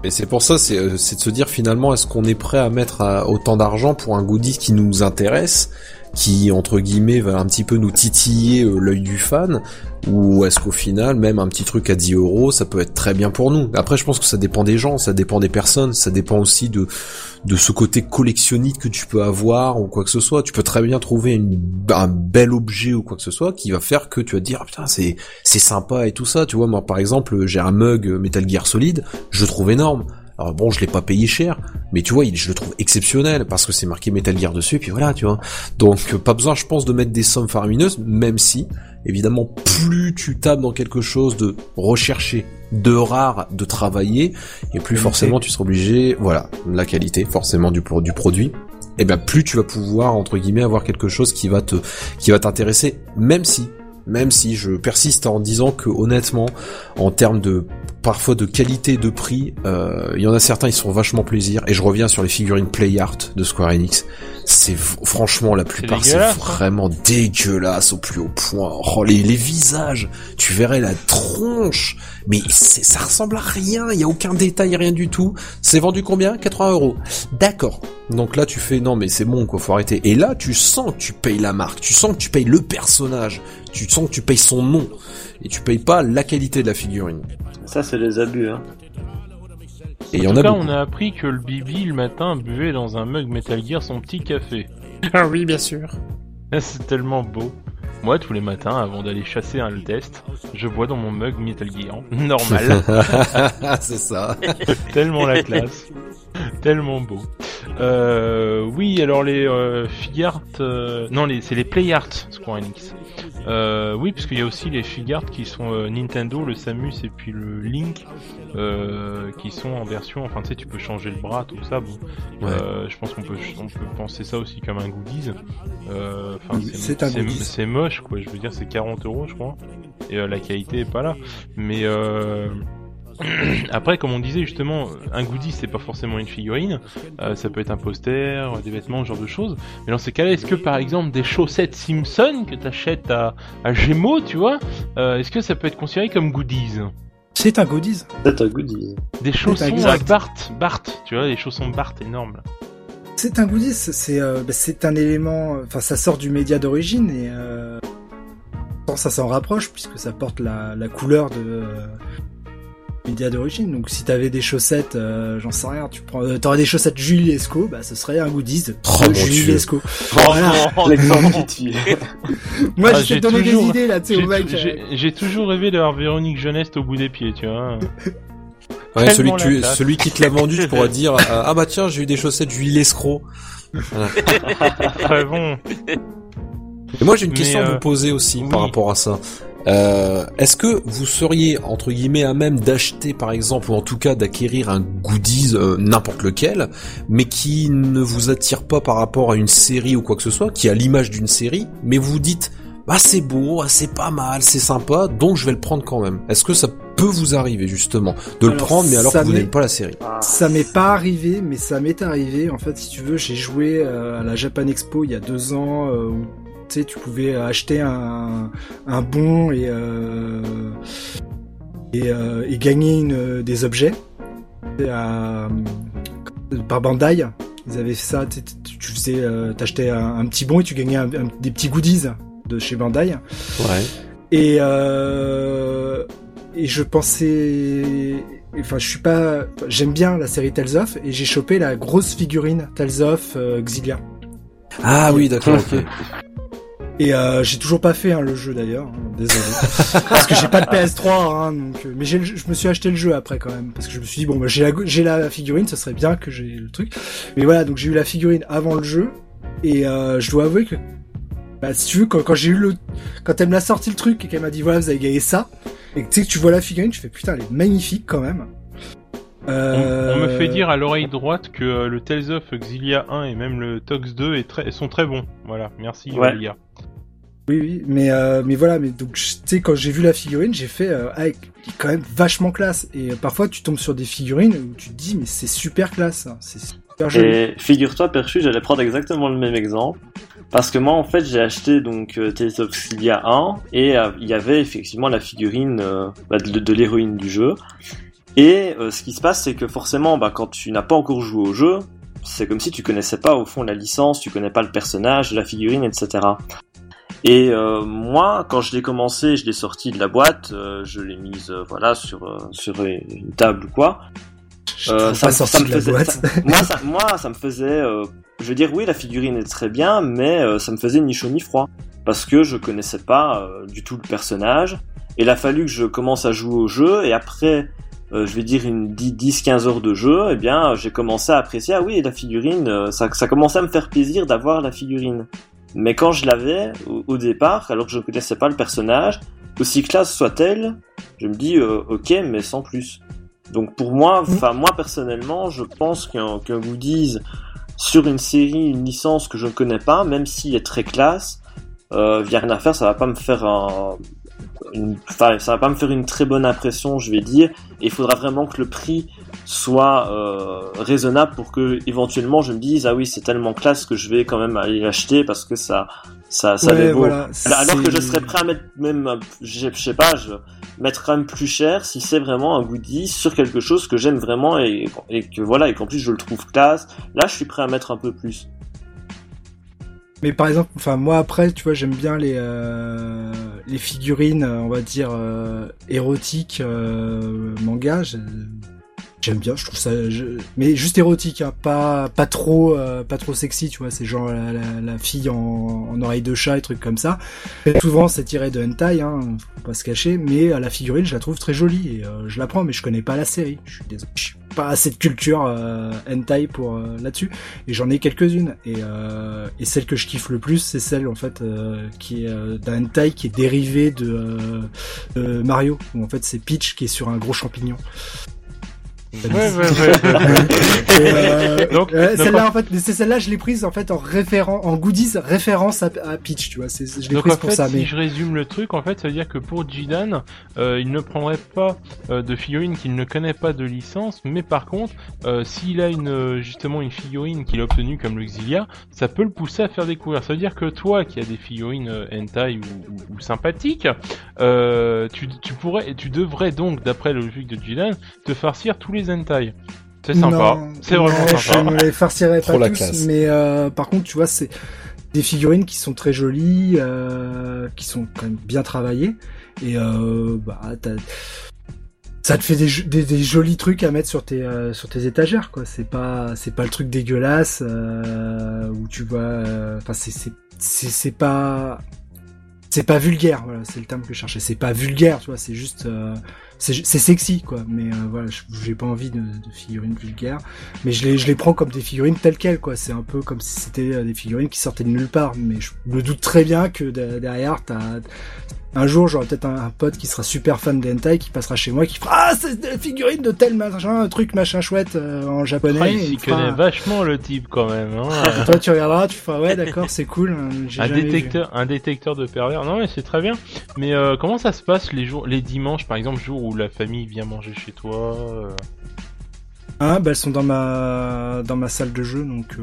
Speaker 3: Et c'est pour ça, c'est de se dire finalement, est-ce qu'on est prêt à mettre autant d'argent pour un goodie qui nous intéresse qui entre guillemets va un petit peu nous titiller euh, l'œil du fan ou est-ce qu'au final même un petit truc à 10 euros ça peut être très bien pour nous? Après je pense que ça dépend des gens ça dépend des personnes ça dépend aussi de de ce côté collectionniste que tu peux avoir ou quoi que ce soit. Tu peux très bien trouver un bel objet ou quoi que ce soit qui va faire que tu vas te dire ah, putain c'est c'est sympa et tout ça. Tu vois moi par exemple j'ai un mug Metal Gear Solid je le trouve énorme alors bon, je l'ai pas payé cher, mais tu vois, je le trouve exceptionnel parce que c'est marqué Metal Gear dessus, et puis voilà, tu vois. Donc pas besoin, je pense, de mettre des sommes faramineuses, même si, évidemment, plus tu tapes dans quelque chose de recherché, de rare, de travailler, et plus forcément tu seras obligé, voilà, la qualité forcément du, du produit. Et bien plus tu vas pouvoir entre guillemets avoir quelque chose qui va te qui va t'intéresser, même si même si je persiste en disant que honnêtement, en termes de parfois de qualité de prix, euh, il y en a certains ils sont vachement plaisir. Et je reviens sur les figurines Play Art de Square Enix. C'est franchement la plupart c'est hein. vraiment dégueulasse au plus haut point. Oh, les, les visages, tu verrais la tronche, mais ça ressemble à rien. Il y a aucun détail, rien du tout. C'est vendu combien? 80 euros. D'accord. Donc là tu fais non mais c'est bon quoi, faut arrêter. Et là tu sens que tu payes la marque, tu sens que tu payes le personnage, tu sens que tu payes son nom et tu payes pas la qualité de la figurine.
Speaker 2: Ça c'est les abus hein.
Speaker 1: Et en tout cas, on a appris que le Bibi le matin buvait dans un mug Metal Gear son petit café.
Speaker 4: Ah oui, bien sûr.
Speaker 1: C'est tellement beau. Moi, tous les matins, avant d'aller chasser un test, je bois dans mon mug Metal Gear. Normal.
Speaker 3: c'est ça.
Speaker 1: tellement la classe. tellement beau. Euh, oui, alors les euh, Figart, euh, non, les, c'est les Play Art Square Enix. Euh, oui, parce qu'il y a aussi les Figart qui sont euh, Nintendo, le Samus et puis le Link, euh, qui sont en version. Enfin, tu sais, tu peux changer le bras, tout ça. Bon, je pense qu'on peut, on peut penser ça aussi comme un goodies. C'est, c'est, c'est moche, quoi. Je veux dire, c'est 40 euros, je crois. Et la qualité est pas là. Mais Après, comme on disait justement, un goodie c'est pas forcément une figurine, euh, ça peut être un poster, des vêtements, ce genre de choses. Mais dans ces cas-là, est-ce que par exemple des chaussettes Simpson que t'achètes à, à Gémeaux, tu vois, euh, est-ce que ça peut être considéré comme goodies?
Speaker 4: C'est un goodies.
Speaker 2: C'est un goodies.
Speaker 1: Des chaussons à Bart, Bart, tu vois, des chaussons Bart énormes.
Speaker 4: C'est un goodies, c'est euh, bah, c'est un élément, enfin ça sort du média d'origine et ça s'en rapproche puisque ça porte la, la couleur de média d'origine. Donc si t'avais des chaussettes, euh, j'en sais rien, tu prends, euh, t'aurais des chaussettes Julie Lescaut, bah ce serait un goodies de
Speaker 3: oh,
Speaker 4: Julie Lescaut.
Speaker 2: Oh, qui
Speaker 4: Moi ah, j'ai donné des idées là, tu sais, au mec.
Speaker 1: J'ai toujours rêvé d'avoir Véronique Jeuneste au bout des pieds, tu vois.
Speaker 3: Ouais, celui, tu, celui qui te l'a vendu, tu pourras dire ah bah tiens j'ai eu des chaussettes Julie Lescaut.
Speaker 1: Très bon.
Speaker 3: Et moi j'ai une question à vous euh, poser aussi par rapport à ça. Euh, Est-ce que vous seriez entre guillemets à même d'acheter par exemple ou en tout cas d'acquérir un goodies euh, n'importe lequel, mais qui ne vous attire pas par rapport à une série ou quoi que ce soit, qui a l'image d'une série, mais vous dites bah c'est beau, ah, c'est pas mal, c'est sympa, donc je vais le prendre quand même. Est-ce que ça peut vous arriver justement de le prendre mais alors que vous n'aimez pas la série?
Speaker 4: Ça m'est pas arrivé, mais ça m'est arrivé. En fait, si tu veux, j'ai joué euh, à la Japan Expo il y a deux ans. Euh, tu sais, tu pouvais acheter un, un bon et, euh, et, euh, et, gagner une, des objets à, par Bandai. Ils avaient ça, tu faisais, euh, t'achetais un, un, petit bon et tu gagnais des petits goodies de chez Bandai.
Speaker 3: Ouais.
Speaker 4: Et euh, et je pensais, enfin je suis pas, j'aime bien la série Tales of et j'ai chopé la grosse figurine Tales of euh, Xilia.
Speaker 3: Ah oui, d'accord. ok.
Speaker 4: Et euh, j'ai toujours pas fait hein, le jeu d'ailleurs, hein, désolé, parce que j'ai pas de PS3. Hein, donc, euh, mais je me suis acheté le jeu après quand même, parce que je me suis dit bon, bah, j'ai la, la figurine, ce serait bien que j'ai le truc. Mais voilà, donc j'ai eu la figurine avant le jeu, et euh, je dois avouer que, bah, si tu veux, quand, quand j'ai eu le, quand elle me l'a sorti le truc et qu'elle m'a dit voilà, vous avez gagné ça, et que tu sais que tu vois la figurine, tu fais putain, elle est magnifique quand même.
Speaker 1: Euh... On, me fait dire à l'oreille droite que euh, le Tales of Xilia 1 et même le Tox 2 est très, sont très bons. Voilà, merci
Speaker 2: ouais.
Speaker 4: Oui, oui, mais euh, mais voilà, mais donc tu sais quand j'ai vu la figurine, j'ai fait euh, avec quand même vachement classe. Et euh, parfois tu tombes sur des figurines où tu te dis mais c'est super classe, hein. c'est super joli.
Speaker 2: Et figure-toi, Perchu, j'allais prendre exactement le même exemple. Parce que moi, en fait, j'ai acheté donc Tales of Xilia 1 et il y avait effectivement la figurine bah, de, de l'héroïne du jeu. Et euh, ce qui se passe, c'est que forcément, bah, quand tu n'as pas encore joué au jeu, c'est comme si tu connaissais pas au fond la licence, tu connais pas le personnage, la figurine, etc. Et euh, moi, quand je l'ai commencé, je l'ai sorti de la boîte, euh, je l'ai mise voilà sur sur une table ou quoi.
Speaker 4: ça, ça, me faisait,
Speaker 2: ça, moi, ça, moi, ça me faisait. je veux dire, oui, la figurine est très bien, mais ça me faisait ni chaud ni froid parce que je connaissais pas du tout le personnage. Et il a fallu que je commence à jouer au jeu, et après je vais dire une 10-15 heures de jeu, eh bien j'ai commencé à apprécier, ah oui, la figurine, euh, ça, ça commençait à me faire plaisir d'avoir la figurine. Mais quand je l'avais au, départ, alors que je ne connaissais pas le personnage, aussi classe soit-elle, je me dis, euh, ok, mais sans plus. Donc pour moi, mm. enfin moi personnellement, je pense qu'un qu goodies sur une série, une licence que je ne connais pas, même s'il est très classe, euh, a rien à faire, ça va pas me faire un, enfin, ça va pas me faire une très bonne impression, je vais dire. Et il faudra vraiment que le prix soit euh, raisonnable pour que éventuellement je me dise ah oui c'est tellement classe que je vais quand même aller l'acheter parce que ça ça ça vaut. alors que je serais prêt à mettre même je, sais pas je mettre quand même plus cher si c'est vraiment un goodie sur quelque chose que j'aime vraiment et, et que voilà et qu'en plus je le trouve classe là je suis prêt à mettre un peu plus
Speaker 4: mais par exemple, enfin moi après, tu vois, j'aime bien les euh, les figurines, on va dire euh, érotiques, euh. J'aime bien, je trouve ça, mais juste érotique, hein, pas pas trop euh, pas trop sexy, tu vois. C'est genre la, fille en, en, oreille de chat et trucs comme ça. souvent c'est tiré de hentai, hein, faut pas se cacher. Mais la figurine, je la trouve très jolie et je la prends, mais je connais pas la série. Je suis désolé pas assez de culture euh, hentai pour euh, là-dessus et j'en ai quelques-unes et, euh, celle que je kiffe le plus c'est celle en fait euh, qui est d'un hentai qui est dérivé de Mario où en fait c'est Peach qui est sur un gros champignon
Speaker 1: Ouais, ouais, ouais.
Speaker 4: euh, donc, celle-là, en fait, c'est celle-là, je l'ai prise en fait en référent, en goodies référence à, à Peach, tu vois. C'est, je l'ai prise pour ça.
Speaker 1: Si je résume le truc, en fait, ça veut dire que pour Jidan, euh, il ne prendrait pas euh, de figurine qu'il ne connaît pas de licence, mais par contre, s'il a une justement une figurine qu'il a obtenue comme l'Exilia, ça peut le pousser à faire découvrir. Ça veut dire que toi, qui as des figurines hentai ou, ou, ou sympathiques, tu, tu pourrais, tu devrais donc, d'après le logique de Jidan, te farcir tous les c'est sympa. C'est vraiment sympa.
Speaker 4: Je ne les farcirai pas tous, mais euh, par contre, tu vois, c'est des figurines qui sont très jolies, euh, qui sont quand même bien travaillées, et euh, bah, ça te fait des, des, jolis trucs à mettre sur tes euh, sur tes étagères, quoi. C'est pas c'est pas le truc dégueulasse euh, où tu vois. Enfin, c'est c'est c'est pas c'est pas vulgaire, voilà, c'est le terme que je cherchais. C'est pas vulgaire, tu vois, c'est juste, euh, c'est sexy, quoi. Mais euh, voilà, j'ai pas envie de, figurines vulgaires, mais je les, je les prends comme des figurines telles quelles, quoi. C'est un peu comme si c'était euh, des figurines qui sortaient de nulle part. Mais je me doute très bien que derrière, t'as un jour, j'aurai peut-être un, pote qui sera super fan de hentai, qui passera chez moi, qui fera Ah, c'est des figurines de tel machin, un truc machin chouette euh, en japonais. Ah,
Speaker 1: il s'y connaît vachement le type quand même. Hein.
Speaker 4: Toi, tu regarderas, tu feras Ouais, d'accord, c'est cool.
Speaker 1: Hein, un détecteur, un détecteur de pervers. Non, mais c'est très bien. Mais euh, comment ça se passe les jours, les dimanches, par exemple, jour où la famille vient manger chez toi euh?
Speaker 4: Ah, bah elles sont dans ma dans ma salle de jeu, donc.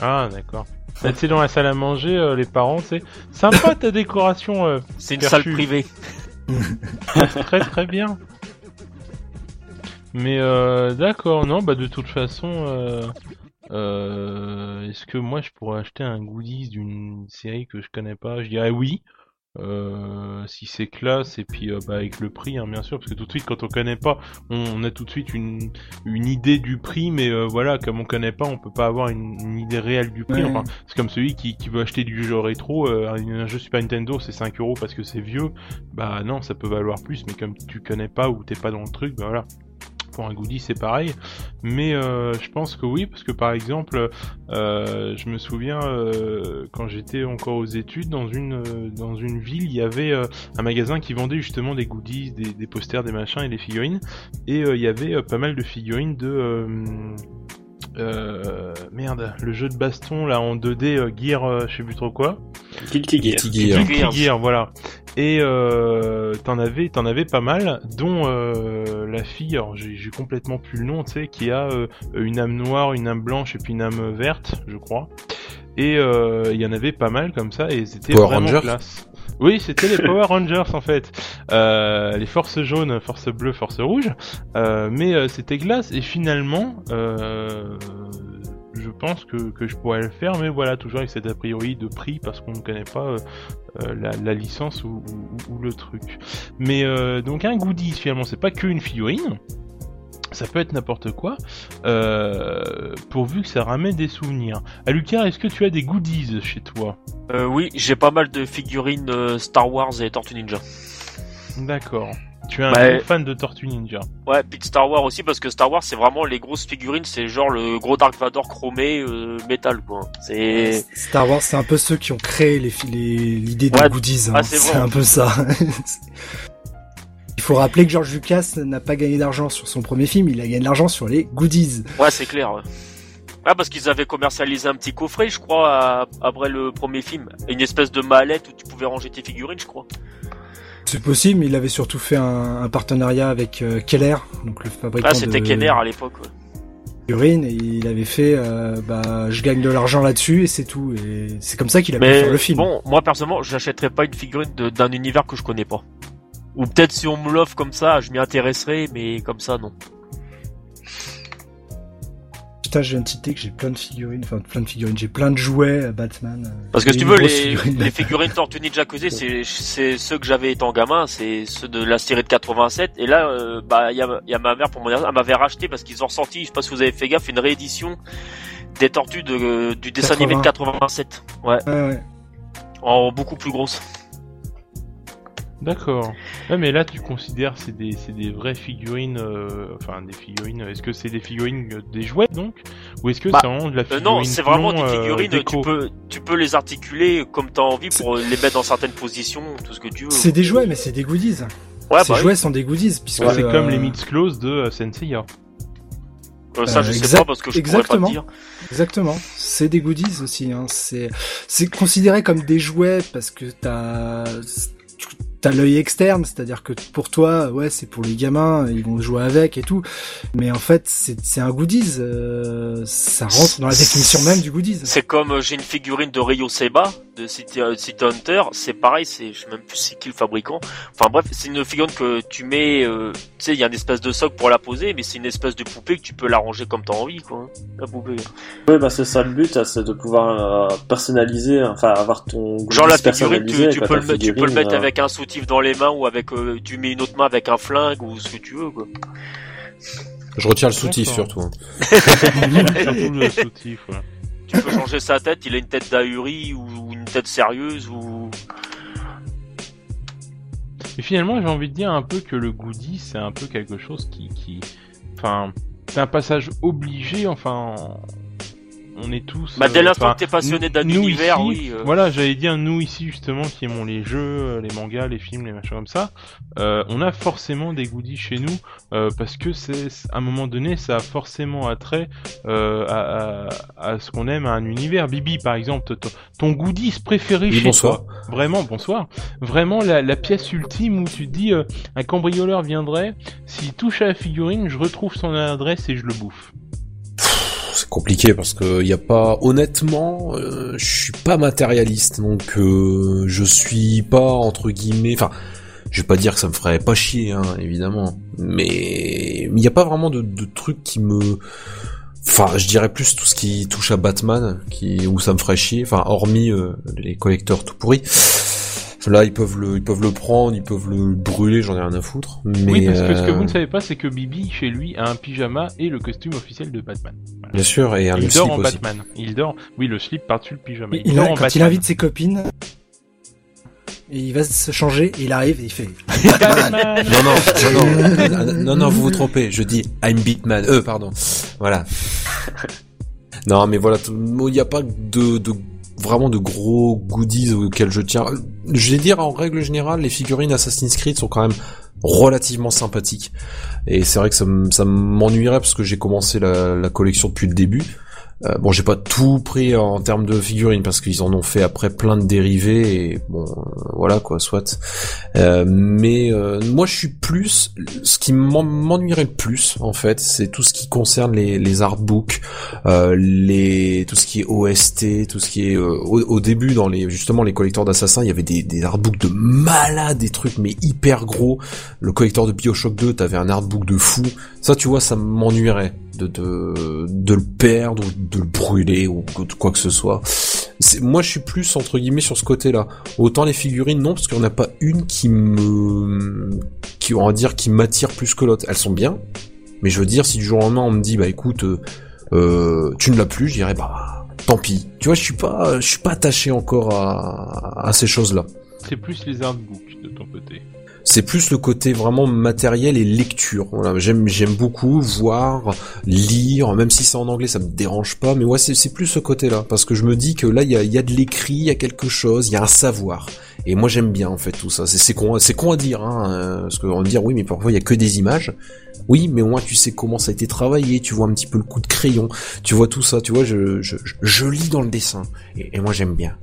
Speaker 1: Ah, d'accord. Bah, tu dans la salle à manger, euh, les parents, c'est sympa ta décoration. Euh,
Speaker 5: c'est une salle privée.
Speaker 1: très très bien. Mais euh, d'accord, non, bah de toute façon, est-ce que moi je pourrais acheter un goodies d'une série que je connais pas? Je dirais oui. Euh, si c'est classe et puis euh, bah, avec le prix hein, bien sûr parce que tout de suite quand on connaît pas on, a tout de suite une, une idée du prix mais euh, voilà comme on connaît pas on peut pas avoir une, idée réelle du prix. Enfin c'est comme celui qui, qui, veut acheter du jeu rétro un jeu Super Nintendo c'est 5 euros parce que c'est vieux. Bah non ça peut valoir plus mais comme tu connais pas ou t'es pas dans le truc bah voilà un goodie c'est pareil. Mais euh, je pense que oui parce que par exemple euh, je me souviens euh, quand j'étais encore aux études dans une dans une ville il y avait un magasin qui vendait justement des goodies des, posters des machins et des figurines. Et il y avait pas mal de figurines de euh, merde, le jeu de baston là en 2D, euh, Gear, euh, je sais plus trop quoi.
Speaker 2: Guilty Gear.
Speaker 1: Guilty Gear. voilà. Et euh, t'en avais, t'en avais pas mal, dont euh, la fille, alors j'ai complètement plus le nom, tu sais, qui a une âme noire, une âme blanche et puis une âme verte, je crois. Et il y en avait pas mal comme ça, et c'était vraiment classe. Oui, c'était les Power Rangers en fait. Euh, les forces jaunes, forces bleues, forces rouges. Euh, mais euh, c'était glace et finalement, euh, je pense que, que je pourrais le faire. Mais voilà, toujours avec cet a priori de prix parce qu'on ne connaît pas la, la licence ou, ou- ou le truc. Mais euh, donc un goodies finalement, c'est pas qu'une figurine. Ça peut être n'importe quoi, euh, pourvu que ça ramène des souvenirs. Alucard, est-ce que tu as des goodies chez toi?
Speaker 5: Euh, oui, j'ai pas mal de figurines euh, Star Wars et Tortue Ninja.
Speaker 1: D'accord. Tu es un gros fan de Tortue Ninja.
Speaker 5: Ouais, puis de Star Wars aussi parce que Star Wars c'est vraiment les grosses figurines, c'est genre le gros Dark Vador chromé euh, métal quoi. C'est
Speaker 4: Star Wars, c'est un peu ceux qui ont créé les, l'idée des
Speaker 5: Ouais.
Speaker 4: goodies. hein.
Speaker 5: Ah, c'est
Speaker 4: un peu ça. Il faut rappeler que George Lucas n'a pas gagné d'argent sur son premier film, il a gagné de l'argent sur les goodies.
Speaker 5: ouais, c'est clair. Ouais. Ah parce qu'ils avaient commercialisé un petit coffret, je crois, à- après le premier film, une espèce de mallette où tu pouvais ranger tes figurines, je crois.
Speaker 4: C'est possible, mais il avait surtout fait un, un partenariat avec euh, Keller, donc le fabricant
Speaker 5: Ah, c'était
Speaker 4: de
Speaker 5: Kenner à l'époque. ouais.
Speaker 4: figurines, et il avait fait, euh, bah, je gagne de l'argent là-dessus et c'est tout. Et c'est comme ça qu'il a pu
Speaker 5: Mais
Speaker 4: faire le film.
Speaker 5: bon, moi personnellement, j'achèterais pas une figurine d'un univers que je connais pas. Ou peut-être si on me l'offre comme ça, je m'y intéresserais, mais comme ça non.
Speaker 4: Putain, je viens de citer que j'ai plein de figurines, enfin plein de figurines, j'ai plein de jouets euh, Batman. euh,
Speaker 5: Parce que si tu veux, les,
Speaker 4: figurine
Speaker 5: les figurines Tortue Ninja c'est, c'est ceux que j'avais étant gamin, c'est ceux de la série de 87. Et là, euh, bah, il y a, il y a ma mère pour mon elle m'avait racheté parce qu'ils ont ressorti, je sais pas si vous avez fait gaffe, une réédition des Tortues de, du dessin animé de 87. Ouais,
Speaker 4: Ouais, ouais.
Speaker 5: en beaucoup plus grosse.
Speaker 1: D'accord. Ouais, mais là, tu considères c'est des c'est des vraies figurines, euh, enfin des figurines. Est-ce que c'est des figurines euh, des jouets donc, ou est-ce que
Speaker 5: Bah,
Speaker 1: c'est vraiment de la
Speaker 5: Euh,
Speaker 1: figurine
Speaker 5: non, c'est vraiment des
Speaker 1: euh,
Speaker 5: figurines, tu peux, tu peux les articuler comme t'as envie pour les mettre dans certaines positions, tout ce que tu veux.
Speaker 4: C'est des jouets, mais c'est des goodies.
Speaker 5: Ouais,
Speaker 4: Ces
Speaker 5: bah, oui.
Speaker 4: jouets sont des goodies, puisque
Speaker 1: Ouais, c'est
Speaker 4: euh,
Speaker 1: comme les Meets Close de euh, Senseiya.
Speaker 5: Euh, ça,
Speaker 4: euh,
Speaker 5: je sais pas parce que je pourrais pas
Speaker 4: exactement.
Speaker 5: te dire.
Speaker 4: Exactement, c'est des goodies aussi. Hein. C'est c'est considéré comme des jouets parce que t'as t'as l'œil externe, c'est-à-dire que pour toi, ouais, c'est pour les gamins, ils vont jouer avec et tout. Mais en fait, c'est un goodies. euh, ça rentre dans la définition même du goodies.
Speaker 5: C'est comme euh, j'ai une figurine de Ryo Seba de City, euh, City Hunter, c'est pareil, c'est je sais même plus c'est qui le fabricant. Enfin bref, c'est une figurine que tu mets, euh, tu sais, il y a une espèce de socle pour la poser, mais c'est une espèce de poupée que tu peux l'arranger comme t'as envie, quoi. hein, La poupée.
Speaker 2: Oui, bah c'est ça le but, hein, c'est de pouvoir euh, personnaliser, enfin avoir ton
Speaker 5: Genre la figurine, tu,
Speaker 2: personnalisé,
Speaker 5: tu
Speaker 2: quoi,
Speaker 5: peux le, mettre- tu peux le
Speaker 2: figurine,
Speaker 5: mettre
Speaker 2: euh,
Speaker 5: avec un soutif dans les mains ou avec, euh, tu mets une autre main avec un flingue ou ce que tu veux, quoi.
Speaker 3: Je retiens le soutif surtout. hein.
Speaker 1: Surtout le soutif. ouais.
Speaker 5: Tu peux changer sa tête, il a une tête d'ahuri ou une tête sérieuse ou.
Speaker 1: Et finalement, j'ai envie de dire un peu que le goodie, c'est un peu quelque chose qui, qui, enfin, c'est un passage obligé. Enfin, on est tous.
Speaker 5: Bah, dès
Speaker 1: euh,
Speaker 5: l'instant que t'es passionné d'un
Speaker 1: nous
Speaker 5: univers,
Speaker 1: ici,
Speaker 5: oui. euh.
Speaker 1: Voilà, j'allais dire nous ici justement qui aimons les jeux, euh, les mangas, les films, les machins comme ça. euh, on a forcément des goodies chez nous euh, parce que c'est à un moment donné, ça a forcément attrait euh, à, à, à ce qu'on aime à un univers. Bibi, par exemple, ton- ton goodies préféré
Speaker 3: Oui,
Speaker 1: chez
Speaker 3: bonsoir.
Speaker 1: toi. Vraiment, bonsoir. Vraiment la, la pièce ultime où tu te dis euh, un cambrioleur viendrait, s'il touche à la figurine, je retrouve son adresse et je le bouffe.
Speaker 3: Compliqué parce que y a pas honnêtement, euh, je suis pas matérialiste donc euh, je suis pas entre guillemets, enfin je vais pas dire que ça me ferait pas chier hein, évidemment, mais il y a pas vraiment de, de trucs qui me Enfin, je dirais plus tout ce qui touche à Batman, qui où ça me ferait chier. Enfin, hormis euh, les collecteurs tout pourris. Là, ils peuvent le, ils peuvent le prendre, ils peuvent le brûler, j'en ai rien à foutre. Mais
Speaker 1: oui, parce que ce que
Speaker 3: euh,
Speaker 1: vous ne savez pas, c'est que Bibi, chez lui, a un pyjama et le costume officiel de Batman. Voilà.
Speaker 3: bien sûr, et un
Speaker 1: il dort
Speaker 3: slip
Speaker 1: en
Speaker 3: aussi.
Speaker 1: Batman. Il dort, oui, le slip par-dessus le pyjama. Il,
Speaker 4: il
Speaker 1: dort
Speaker 4: a-
Speaker 1: en
Speaker 4: quand il
Speaker 1: Batman.
Speaker 4: invite ses copines, et il va se changer, et il arrive et il fait.
Speaker 1: Batman
Speaker 3: Non, non, non, non, non, non, vous vous trompez. Je dis I'm Beatman. Euh, pardon. Voilà. Non, mais voilà, il n'y a pas de, de vraiment de gros goodies auxquels je tiens. Je vais dire en règle générale, les figurines Assassin's Creed sont quand même relativement sympathiques. Et c'est vrai que ça, m'ennuierait parce que j'ai commencé la collection depuis le début. Euh, bon, j'ai pas tout pris en termes de figurines parce qu'ils en ont fait après plein de dérivés et bon, euh, voilà quoi, soit. Euh, mais moi, je suis plus. Ce qui m'ennuierait le plus, en fait, c'est tout ce qui concerne les, les artbooks, les tout ce qui est OST, tout ce qui est au, début dans les justement les collecteurs d'assassins, il y avait des, des artbooks de malades, des trucs mais hyper gros. Le collecteur de Bioshock 2, t'avais un artbook de fou. Ça, tu vois, ça m'ennuierait de, de, le perdre ou de le brûler ou quoi que ce soit. Moi, je suis plus entre guillemets sur ce côté-là. Autant les figurines, non, parce qu'il n'y en a pas une qui me, qui on va dire, qui m'attire plus que l'autre. Elles sont bien, mais je veux dire, si du jour au lendemain on me dit, bah écoute, euh, euh tu ne l'as plus, je dirais, bah tant pis. Tu vois, je suis pas, je suis pas attaché encore à, à ces choses-là.
Speaker 1: C'est plus les artbooks de ton côté
Speaker 3: c'est plus le côté vraiment matériel et lecture. Voilà, j'aime j'aime beaucoup voir, lire, même si c'est en anglais, ça me dérange pas. Mais ouais, c'est plus ce côté-là parce que je me dis que là, il y a, de l'écrit, il y a quelque chose, il y a un savoir. Et moi, j'aime bien en fait tout ça. C'est con, c'est con à dire, hein, euh, parce qu'on dire oui, mais parfois il y a que des images. Oui, mais au moins tu sais comment ça a été travaillé, tu vois un petit peu le coup de crayon, tu vois tout ça, tu vois, je, je, je lis dans le dessin. et moi j'aime bien.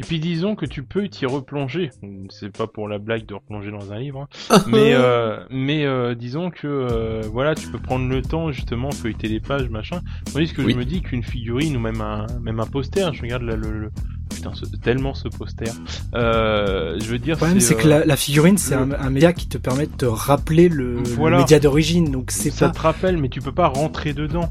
Speaker 1: Et puis disons que tu peux t'y replonger. C'est pas pour la blague de replonger dans un livre, hein. mais euh, mais euh, disons que euh, voilà, tu peux prendre le temps justement feuilleter les pages, machin. Tandis que je me dis qu'une figurine ou même un même un poster, je regarde le, putain tellement ce poster. je veux dire.
Speaker 4: Le problème c'est que la, figurine c'est un, média qui te permet de te rappeler le, média d'origine, donc c'est
Speaker 1: ça te rappelle, mais tu peux pas rentrer dedans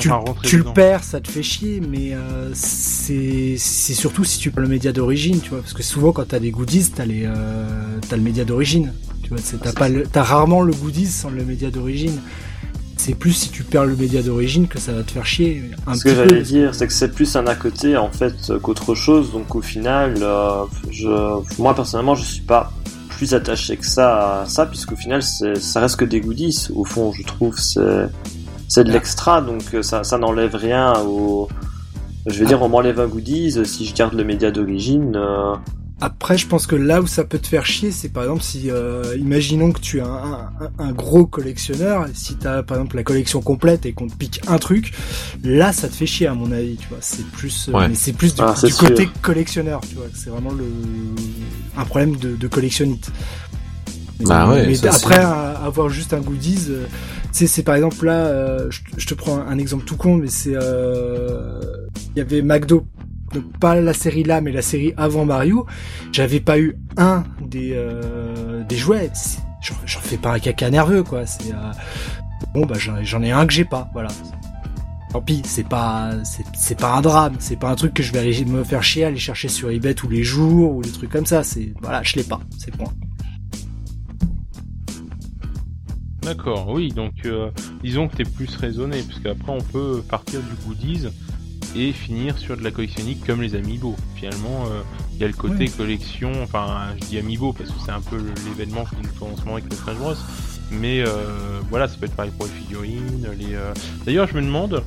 Speaker 4: tu, tu le perds, ça te fait chier, mais euh, c'est surtout si tu prends le média d'origine, tu vois, parce que souvent quand t'as des goodies, t'as les euh, as le média d'origine, tu vois, t'as pas as rarement le goodies sans le média d'origine. C'est plus si tu perds le média d'origine que ça va te faire chier.
Speaker 2: Un Ce que j'allais dire, c'est que c'est plus un à côté en fait qu'autre chose. Donc au final, euh, je, moi personnellement, je suis pas plus attaché que ça à ça, puisqu'au final, ça reste que des goodies. Au fond, je trouve c'est c'est de l'extra, donc euh, ça, ça n'enlève rien au. Je vais dire, on m'enlève un goodies si je garde le média d'origine. Euh.
Speaker 4: Après, je pense que là où ça peut te faire chier, c'est par exemple si, euh, imaginons que tu es un, un, gros collectionneur, si tu as par exemple la collection complète et qu'on te pique un truc, là ça te fait chier à mon avis, tu vois. C'est plus, mais c'est plus du, ah, côté collectionneur, tu vois. C'est vraiment le un problème de, de collectionnite.
Speaker 3: Bah ouais,
Speaker 4: mais après, avoir juste un goodies, c'est par exemple là, euh, je, te prends un, exemple tout con, mais c'est euh, il y avait McDo, pas la série là, mais la série avant Mario. J'avais pas eu un des euh, des jouets. J'en fais pas un caca nerveux quoi. C'est bon bah j'en ai un que j'ai pas, voilà. Tant pis, c'est pas c'est pas un drame, c'est pas un truc que je vais me faire chier aller chercher sur eBay tous les jours ou des trucs comme ça. C'est voilà, je l'ai pas, c'est point.
Speaker 1: D'accord, oui, donc euh, disons que t'es plus raisonné, parce qu'après on peut partir du goodies et finir sur de la collectionnique comme les amiibo. Finalement, euh, il y a le côté collection, enfin je dis amiibo parce que c'est un peu l'événement qui nous tourne en ce moment avec le Smash Bros. Mais euh, voilà, ça peut être pareil pour les figurines. Les, D'ailleurs, je me demande,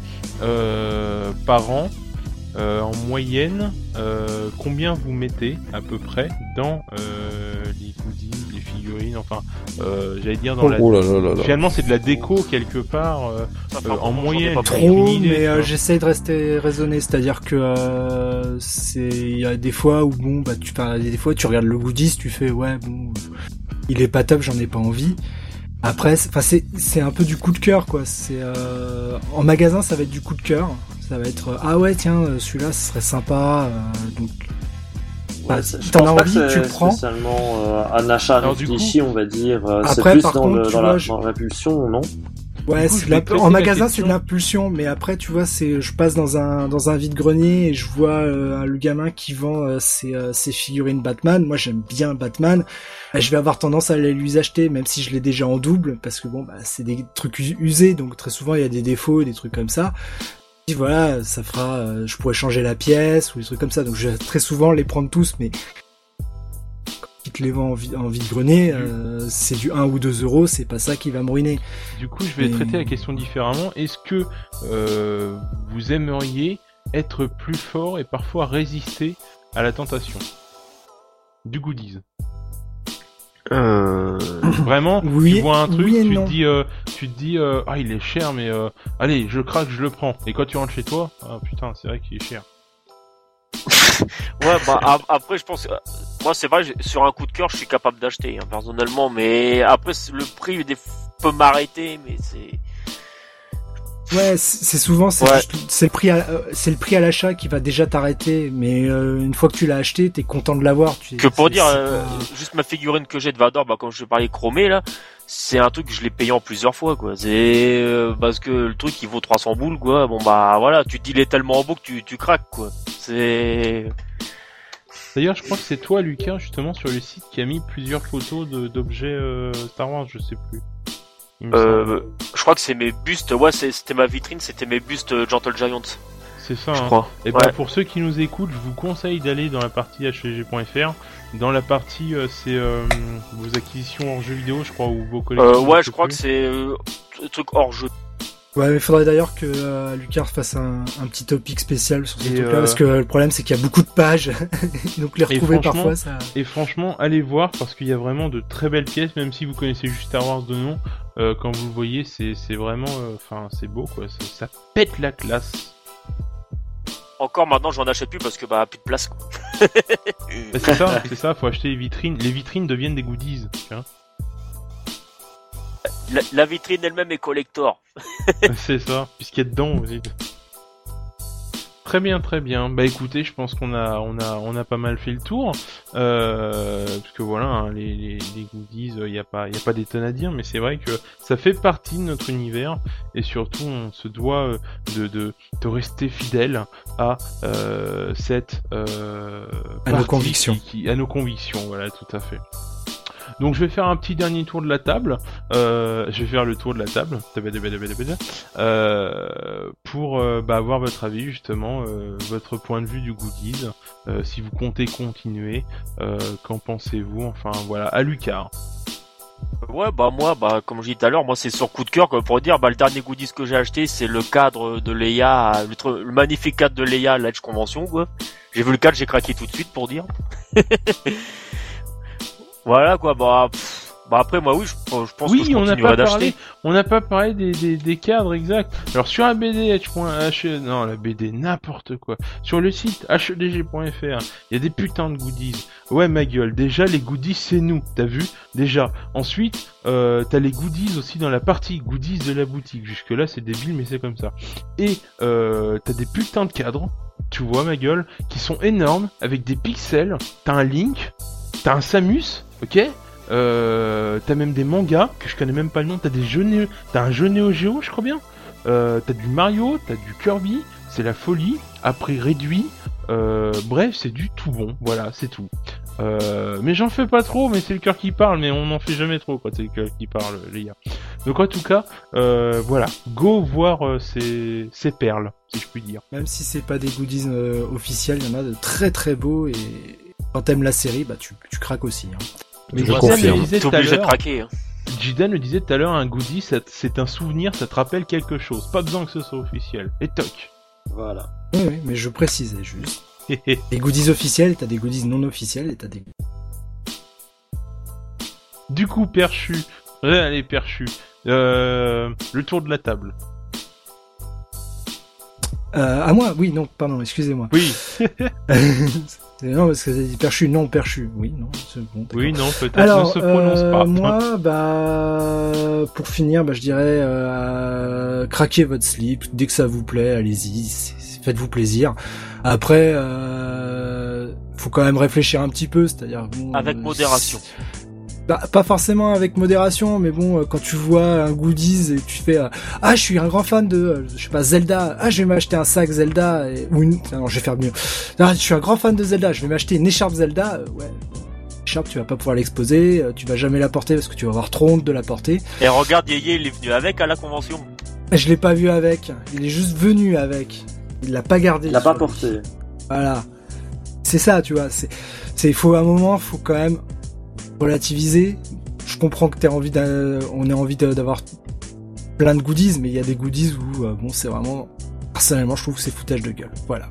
Speaker 1: par an, en moyenne, combien vous mettez à peu près dans les goodies? Figurines, enfin, euh, j'allais dire dans
Speaker 3: oh,
Speaker 1: la. Finalement, c'est de la déco quelque part euh, euh, en moyenne.
Speaker 4: Trop, mais j'essaye de rester raisonné, c'est-à-dire que c'est il y a des fois où bon bah tu des fois tu regardes le goodies, tu fais ouais bon, il est pas top, j'en ai pas envie. Après, enfin c'est c'est un peu du coup de cœur quoi. C'est en magasin ça va être du coup de cœur. Ça va être ah ouais tiens celui-là ce serait sympa donc
Speaker 2: bah, je T'en as envie, tu le prends. Spécialement euh, un achat réfléchi, on va dire. Euh, c'est plus dans, contre, dans, la, dans l'impulsion, non?
Speaker 4: Ouais, en magasin c'est de l'impulsion, mais après tu vois, c'est je passe dans un dans un vide grenier et je vois euh, le gamin qui vend euh, ses, euh, ses figurines Batman. Moi j'aime bien Batman. je vais avoir tendance à aller lui acheter, même si je l'ai déjà en double, parce que bon bah c'est des trucs usés, donc très souvent il y a des défauts, et des trucs comme ça voilà, ça fera, euh, je pourrais changer la pièce ou des trucs comme ça. Donc je vais très souvent les prendre tous, mais quand te les vend en, vide-grenier, euh, c'est du 1 ou 2 euros, c'est pas ça qui va me ruiner.
Speaker 1: Du coup, je vais traiter la question différemment. Est-ce que euh, vous aimeriez être plus fort et parfois résister à la tentation? Du goodies
Speaker 5: Euh...
Speaker 1: Vraiment,
Speaker 4: Oui,
Speaker 1: tu vois un truc,
Speaker 4: oui
Speaker 1: tu te dis, euh, tu te dis, euh, ah il est cher, mais euh, allez, je craque, je le prends. Et quand tu rentres chez toi, ah putain, c'est vrai qu'il est cher.
Speaker 5: Ouais, bah ap- après je pense, que- moi c'est vrai, sur un coup de cœur, je suis capable d'acheter hein, personnellement, mais après le prix des peut m'arrêter, mais c'est
Speaker 4: Ouais, c'est souvent c'est
Speaker 5: Ouais.
Speaker 4: le prix à, euh, c'est le prix à l'achat qui va déjà t'arrêter, mais euh, une fois que tu l'as acheté, t'es content de l'avoir.
Speaker 5: Que pour dire euh,
Speaker 4: pas-
Speaker 5: juste ma figurine que j'ai de Vador, bah comme je parlais chromé là, c'est un truc que je l'ai payé en plusieurs fois quoi. C'est euh, parce que le truc il vaut 300 boules quoi. Bon bah voilà, tu te dis il est tellement beau que tu tu craques quoi. C'est
Speaker 1: D'ailleurs, je crois que c'est toi, Lucas, justement, sur le site, qui a mis plusieurs photos de- d'objets euh, Star Wars, je sais plus.
Speaker 5: Euh, je crois que c'est mes bustes. Ouais, c'est- c'était ma vitrine, c'était mes bustes euh, Gentle Giant,
Speaker 1: C'est ça,
Speaker 5: je
Speaker 1: hein.
Speaker 5: crois.
Speaker 1: Et
Speaker 5: Ouais.
Speaker 1: ben pour ceux qui nous écoutent, je vous conseille d'aller dans la partie hvg.fr. Dans la partie, euh, c'est euh, vos acquisitions hors jeux vidéo, je crois, ou vos collections.
Speaker 5: Euh, ouais, je crois
Speaker 1: plus.
Speaker 5: que c'est euh, truc hors jeu.
Speaker 4: Ouais, mais il faudrait d'ailleurs que euh, Lucas fasse un, un petit topic spécial sur ce truc-là,
Speaker 1: euh,
Speaker 4: parce que le problème c'est qu'il y a beaucoup de pages, donc les retrouver parfois, ça.
Speaker 1: Et franchement, allez voir parce qu'il y a vraiment de très belles pièces, même si vous connaissez juste Star Wars de nom. Euh, quand vous le voyez, c'est vraiment, euh, enfin, c'est beau quoi. Ça, ça pète la classe.
Speaker 5: Encore maintenant, j'en achète plus parce que bah plus de place. Quoi.
Speaker 1: Bah, c'est ça, c'est ça. Faut acheter les vitrines. Les vitrines deviennent des goodies. Tu vois
Speaker 5: La, la vitrine elle-même est collector.
Speaker 1: c'est ça, puisqu'il y a dedans aussi. Très bien, très bien. Bah écoutez, je pense qu'on a, on a, on a pas mal fait le tour, euh, parce que voilà, hein, les, les, les goodies, il y a pas, y a pas des tonnes à dire, mais c'est vrai que ça fait partie de notre univers, et surtout, on se doit euh, de, de, de rester fidèle à euh, cette, euh,
Speaker 4: À nos convictions.
Speaker 1: qui- qui- à nos convictions, voilà, tout à fait. Donc je vais faire un petit dernier tour de la table. Euh, je vais faire le tour de la table euh, pour euh, bah, avoir votre avis justement, votre point de vue du goodies. Si vous comptez continuer, qu'en pensez-vous? Enfin voilà, à Lucas.
Speaker 5: Ouais, bah moi, bah comme je dis tout à l'heure, moi c'est sur coup de cœur pour dire, bah le dernier goodies que j'ai acheté, c'est le cadre de Leia, le, magnifique cadre de Leia Ledge Convention quoi. J'ai vu le cadre, j'ai craqué tout de suite pour dire. voilà quoi, bah, pff, bah après moi oui, je, je pense que
Speaker 1: Oui,
Speaker 5: je
Speaker 1: on n'a pas parlé, on n'a pas parlé des, des, des cadres exacts. Alors sur la BD H.H, non la BD n'importe quoi. Sur le site hdg.fr, il y a des putains de goodies. Ouais ma gueule, déjà les goodies c'est nous, t'as vu? Déjà. Ensuite, euh, t'as les goodies aussi dans la partie goodies de la boutique. Jusque là c'est débile mais c'est comme ça. Et euh, t'as des putains de cadres, tu vois ma gueule, qui sont énormes avec des pixels. T'as un Link, t'as un Samus, ok euh, t'as même des mangas que je connais même pas le nom. T'as des jeux Néo... t'as un jeu Neo Geo, je crois bien. Euh, t'as du Mario, t'as du Kirby. C'est la folie. Prix réduit. Euh, bref, c'est du tout bon. Voilà, c'est tout. Euh, mais j'en fais pas trop, mais c'est le cœur qui parle. Mais on n'en fait jamais trop quand c'est le cœur qui parle, les gars. Donc en tout cas, euh, voilà, go voir ces, ces perles, si je puis dire.
Speaker 4: Même si c'est pas des goodies officiels, il y en a de très très beaux et quand t'aimes la série, bah tu, tu craques aussi. Hein.
Speaker 1: Mais
Speaker 3: Je confirme.
Speaker 5: obligé de craquer. hein.
Speaker 1: Jidan le disait tout à l'heure, un goodie, c'est un souvenir, ça te rappelle quelque chose. Pas besoin que ce soit officiel. Et toc.
Speaker 2: Voilà.
Speaker 4: Oui, oui, mais je précisais juste. Des goodies officiels, t'as des goodies non officiels et t'as des.
Speaker 1: Du coup, perchu. Allez, perchu. Euh, le tour de la table.
Speaker 4: Euh, à moi, oui, non, pardon, excusez-moi.
Speaker 1: Oui,
Speaker 4: non, parce que c'est dit perchu, non perchu. Oui, non, c'est bon.
Speaker 1: oui, non, peut-être
Speaker 4: Alors,
Speaker 1: ne se prononce
Speaker 4: euh,
Speaker 1: pas.
Speaker 4: moi, bah, pour finir, bah, je dirais, euh, craquez votre slip dès que ça vous plaît, allez-y, faites-vous plaisir. Après, euh, faut quand même réfléchir un petit peu, c'est-à-dire bon,
Speaker 5: Avec
Speaker 4: euh,
Speaker 5: modération.
Speaker 4: Bah, pas forcément avec modération, mais bon, euh, quand tu vois un goodies et tu fais euh, ah je suis un grand fan de euh, je sais pas Zelda, ah je vais m'acheter un sac Zelda et, ou une non je vais faire mieux. Ah, je suis un grand fan de Zelda, je vais m'acheter une écharpe Zelda, euh, ouais. Écharpe, tu vas pas pouvoir l'exposer, euh, tu vas jamais la porter parce que tu vas avoir trop honte de la porter.
Speaker 5: Et regarde, Yeye, il est venu avec à la convention.
Speaker 4: Je l'ai pas vu avec, il est juste venu avec. Il l'a pas gardé.
Speaker 2: Il l'a pas porté.
Speaker 4: Voilà. C'est ça, tu vois. C'est, c'est, il faut à un moment, faut quand même relativiser. Je comprends que t'as envie d'un, on a envie d'avoir plein de goodies, mais il y a des goodies où, euh, bon, c'est vraiment, personnellement, je trouve que c'est foutage de gueule. Voilà.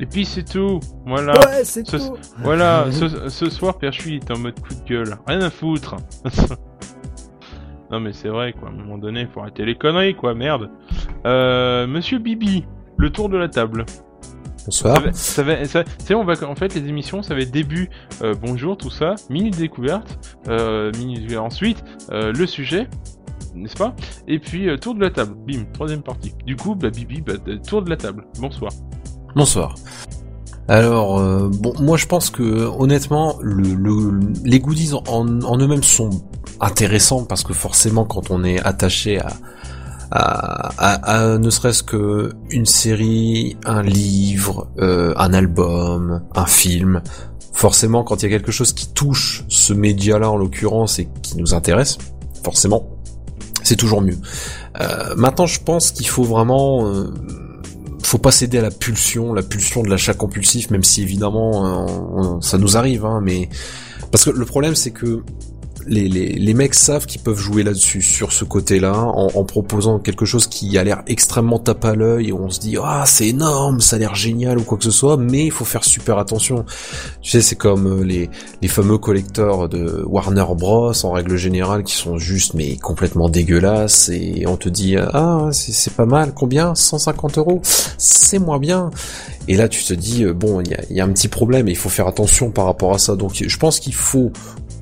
Speaker 1: Et Et puis c'est tout. Voilà.
Speaker 4: Ouais, c'est
Speaker 1: Ce-
Speaker 4: tout.
Speaker 1: Voilà. ce, ce soir, Perchui est en mode coup de gueule. Rien à foutre. non mais c'est vrai quoi. À un moment donné, faut arrêter les conneries quoi. Merde. Euh, Monsieur Bibi, le tour de la table.
Speaker 3: Bonsoir.
Speaker 1: Ça va, ça va- ça- tu sais, on va, en fait, les émissions, ça va être début, euh, bonjour, tout ça, minute découverte, euh, minute, ensuite, euh, le sujet, n'est-ce pas? Et puis, tour de la table, bim, troisième partie. Du coup, bah, Bibi, bah, tour de la table, bonsoir.
Speaker 3: Bonsoir. Alors, euh, bon, moi je pense que honnêtement, le, le- les goodies en, en eux-mêmes sont intéressants parce que forcément, quand on est attaché à, à, ne serait-ce que une série, un livre, euh, un album, un film, forcément, quand il y a quelque chose qui touche ce média-là en l'occurrence et qui nous intéresse, forcément, c'est toujours mieux. Euh, maintenant, je pense qu'il faut vraiment euh, faut pas céder à la pulsion, la pulsion de l'achat compulsif, même si évidemment euh, ça nous arrive, hein, mais parce que le problème c'est que les, les, les mecs savent qu'ils peuvent jouer là-dessus, sur ce côté-là, en, en proposant quelque chose qui a l'air extrêmement tape à l'œil, on se dit ah c'est énorme, ça a l'air génial ou quoi que ce soit, mais il faut faire super attention. Tu sais, c'est comme euh, les, les fameux collecteurs de Warner Bros en règle générale qui sont juste mais complètement dégueulasses, et on te dit ah c'est pas mal, combien? 150 euros? C'est moins bien. Et là, tu te dis, euh, bon, il y a, y a un petit problème et il faut faire attention par rapport à ça. Donc, je pense qu'il faut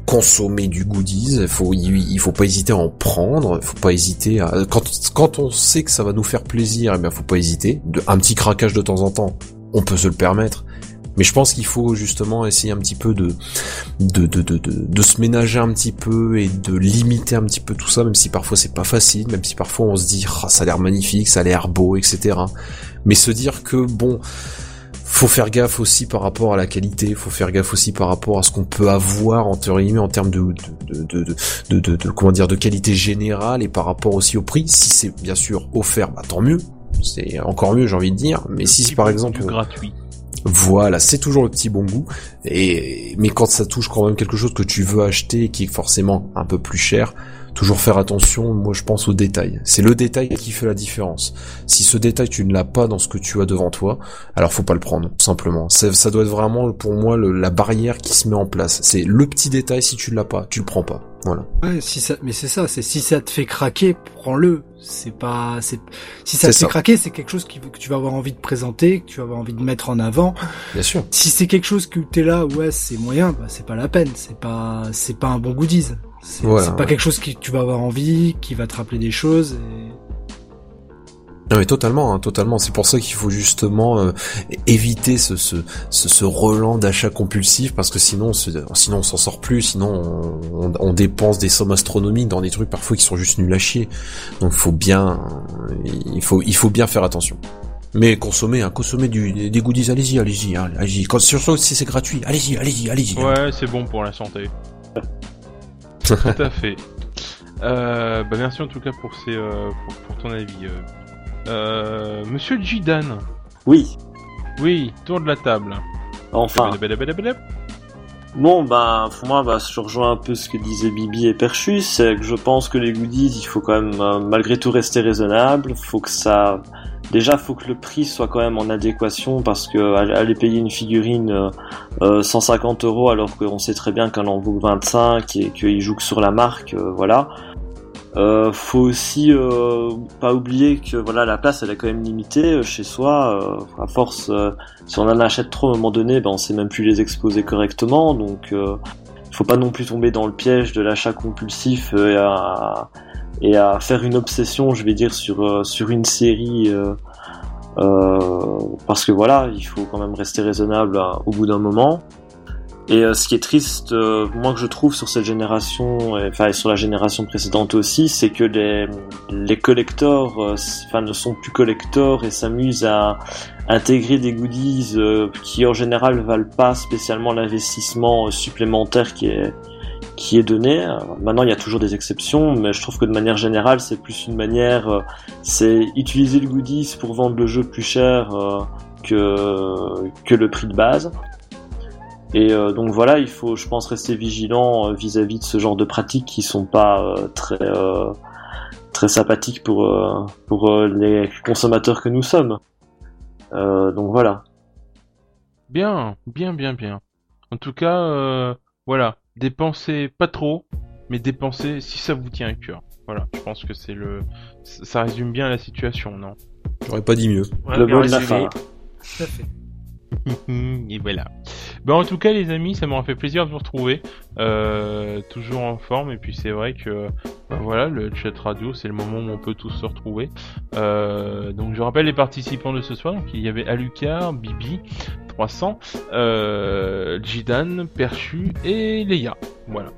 Speaker 3: consommer du goodies, faut, il, il faut pas hésiter à en prendre, faut pas hésiter à, quand, quand on sait que ça va nous faire plaisir, eh bien, faut pas hésiter. Un petit craquage de temps en temps, on peut se le permettre. Mais je pense qu'il faut justement essayer un petit peu de de, de, de, de, de se ménager un petit peu et de limiter un petit peu tout ça, même si parfois c'est pas facile, même si parfois on se dit Ah, ça a l'air magnifique, ça a l'air beau, etc. Mais se dire que bon, faut faire gaffe aussi par rapport à la qualité, faut faire gaffe aussi par rapport à ce qu'on peut avoir en théorie en termes de de, de, de, comment dire de qualité générale et par rapport aussi au prix. Si c'est bien sûr offert, bah tant mieux. C'est encore mieux, j'ai envie de dire. Mais si par exemple
Speaker 1: gratuit.
Speaker 3: voilà, c'est toujours le petit bon goût. Et mais quand ça touche quand même quelque chose que tu veux acheter et qui est forcément un peu plus cher, toujours faire attention. Moi, je pense au détail. C'est le détail qui fait la différence. Si ce détail tu ne l'as pas dans ce que tu as devant toi, alors faut pas le prendre, tout simplement. Ça, doit être vraiment pour moi le- la barrière qui se met en place. C'est le petit détail. Si tu l'as pas, tu le prends pas. Voilà.
Speaker 4: Ouais, si ça, mais c'est ça, c'est si ça te fait craquer, prends-le. C'est pas, c'est, si ça te fait
Speaker 3: ça.
Speaker 4: craquer, c'est quelque chose qui, que tu vas avoir envie de présenter, que tu vas avoir envie de mettre en avant.
Speaker 3: Bien sûr.
Speaker 4: Si c'est quelque chose que t'es là, ouais, c'est moyen, bah, c'est pas la peine. C'est pas, c'est pas un bon goodies. C'est
Speaker 3: Voilà,
Speaker 4: pas
Speaker 3: ouais.
Speaker 4: quelque chose que tu vas avoir envie, qui va te rappeler des choses. Et...
Speaker 3: Non mais totalement, hein, totalement. C'est pour ça qu'il faut justement euh, éviter ce, ce, ce, ce relan d'achat compulsif parce que sinon, on se- sinon on s'en sort plus. Sinon, on, on- on dépense des sommes astronomiques dans des trucs parfois qui sont juste nuls à chier. Donc, faut bien, euh, il faut, il faut bien faire attention. Mais consommer, hein, consommer du, des goodies, allez-y, allez-y, hein, allez-y. Quand surtout si c'est gratuit, allez-y, allez-y, allez-y.
Speaker 1: Ouais, c'est bon pour la santé. Tout à fait. Euh, bah merci en tout cas pour, ces, euh, pour, pour ton avis. euh. Monsieur Jidan,
Speaker 2: Oui,
Speaker 1: oui, tour de la table.
Speaker 2: enfin. Bon, bah, pour moi, bah, je rejoins un peu ce que disaient Bibi et Perchus, c'est que je pense que les goodies, il faut quand même, malgré tout, rester raisonnable. Faut que ça, déjà, faut que le prix soit quand même en adéquation, parce que aller payer une figurine euh, euh, 150 euros, alors qu'on sait très bien qu'elle en vaut 25 et qu'il joue sur la marque, euh, voilà. Euh, faut aussi euh, pas oublier que voilà la place elle est quand même limitée euh, chez soi euh, à force euh, si on en achète trop à un moment donné, ben on sait même plus les exposer correctement, donc euh, faut pas non plus tomber dans le piège de l'achat compulsif euh, et, à, faire une obsession, je vais dire, sur euh, sur une série, euh, parce que voilà, il faut quand même rester raisonnable euh, au bout d'un moment. Et euh, ce qui est triste, euh, moi que je trouve sur cette génération, et, enfin et sur la génération précédente aussi, c'est que les les collectors, euh, enfin ne sont plus collectors et s'amusent à intégrer des goodies euh, qui en général valent pas spécialement l'investissement euh, supplémentaire qui est qui est donné. Maintenant, il y a toujours des exceptions, mais je trouve que de manière générale, c'est plus une manière, euh, c'est utiliser le goodies pour vendre le jeu plus cher euh, que que le prix de base. Et euh, donc voilà, il faut, je pense, rester vigilant euh, vis-à-vis de ce genre de pratiques qui sont pas euh, très euh, très sympathiques pour euh, pour euh, les consommateurs que nous sommes. Euh, donc voilà.
Speaker 1: Bien, bien, bien, bien. En tout cas, euh, voilà, dépensez pas trop, mais dépensez si ça vous tient à cœur. Voilà, je pense que c'est le, ça résume bien la situation, non?
Speaker 3: J'aurais pas dit mieux.
Speaker 5: Ouais,
Speaker 2: le mot de la fin.
Speaker 4: Tout à fait.
Speaker 1: Et voilà. Ben, en tout cas, les amis, ça m'aura fait plaisir de vous retrouver. Euh, toujours en forme. Et puis, c'est vrai que, ben, voilà, le chat radio, c'est le moment où on peut tous se retrouver. Euh, donc, je rappelle les participants de ce soir. Donc, il y avait Alucard, Bibi, 300, euh, Jidan, Perchu et Leia. Voilà.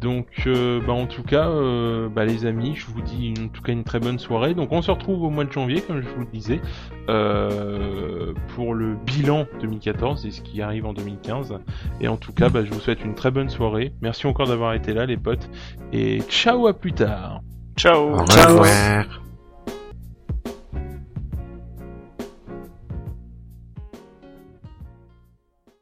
Speaker 1: Donc, euh, bah, en tout cas, euh, bah, les amis, je vous dis en tout cas une très bonne soirée. Donc, on se retrouve au mois de janvier, comme je vous le disais, euh, pour le bilan 2014 et ce qui arrive en 2015. Et en tout cas, bah, je vous souhaite une très bonne soirée. Merci encore d'avoir été là, les potes. Et ciao à plus tard.
Speaker 5: Ciao.
Speaker 3: Au
Speaker 2: Ciao.
Speaker 3: revoir.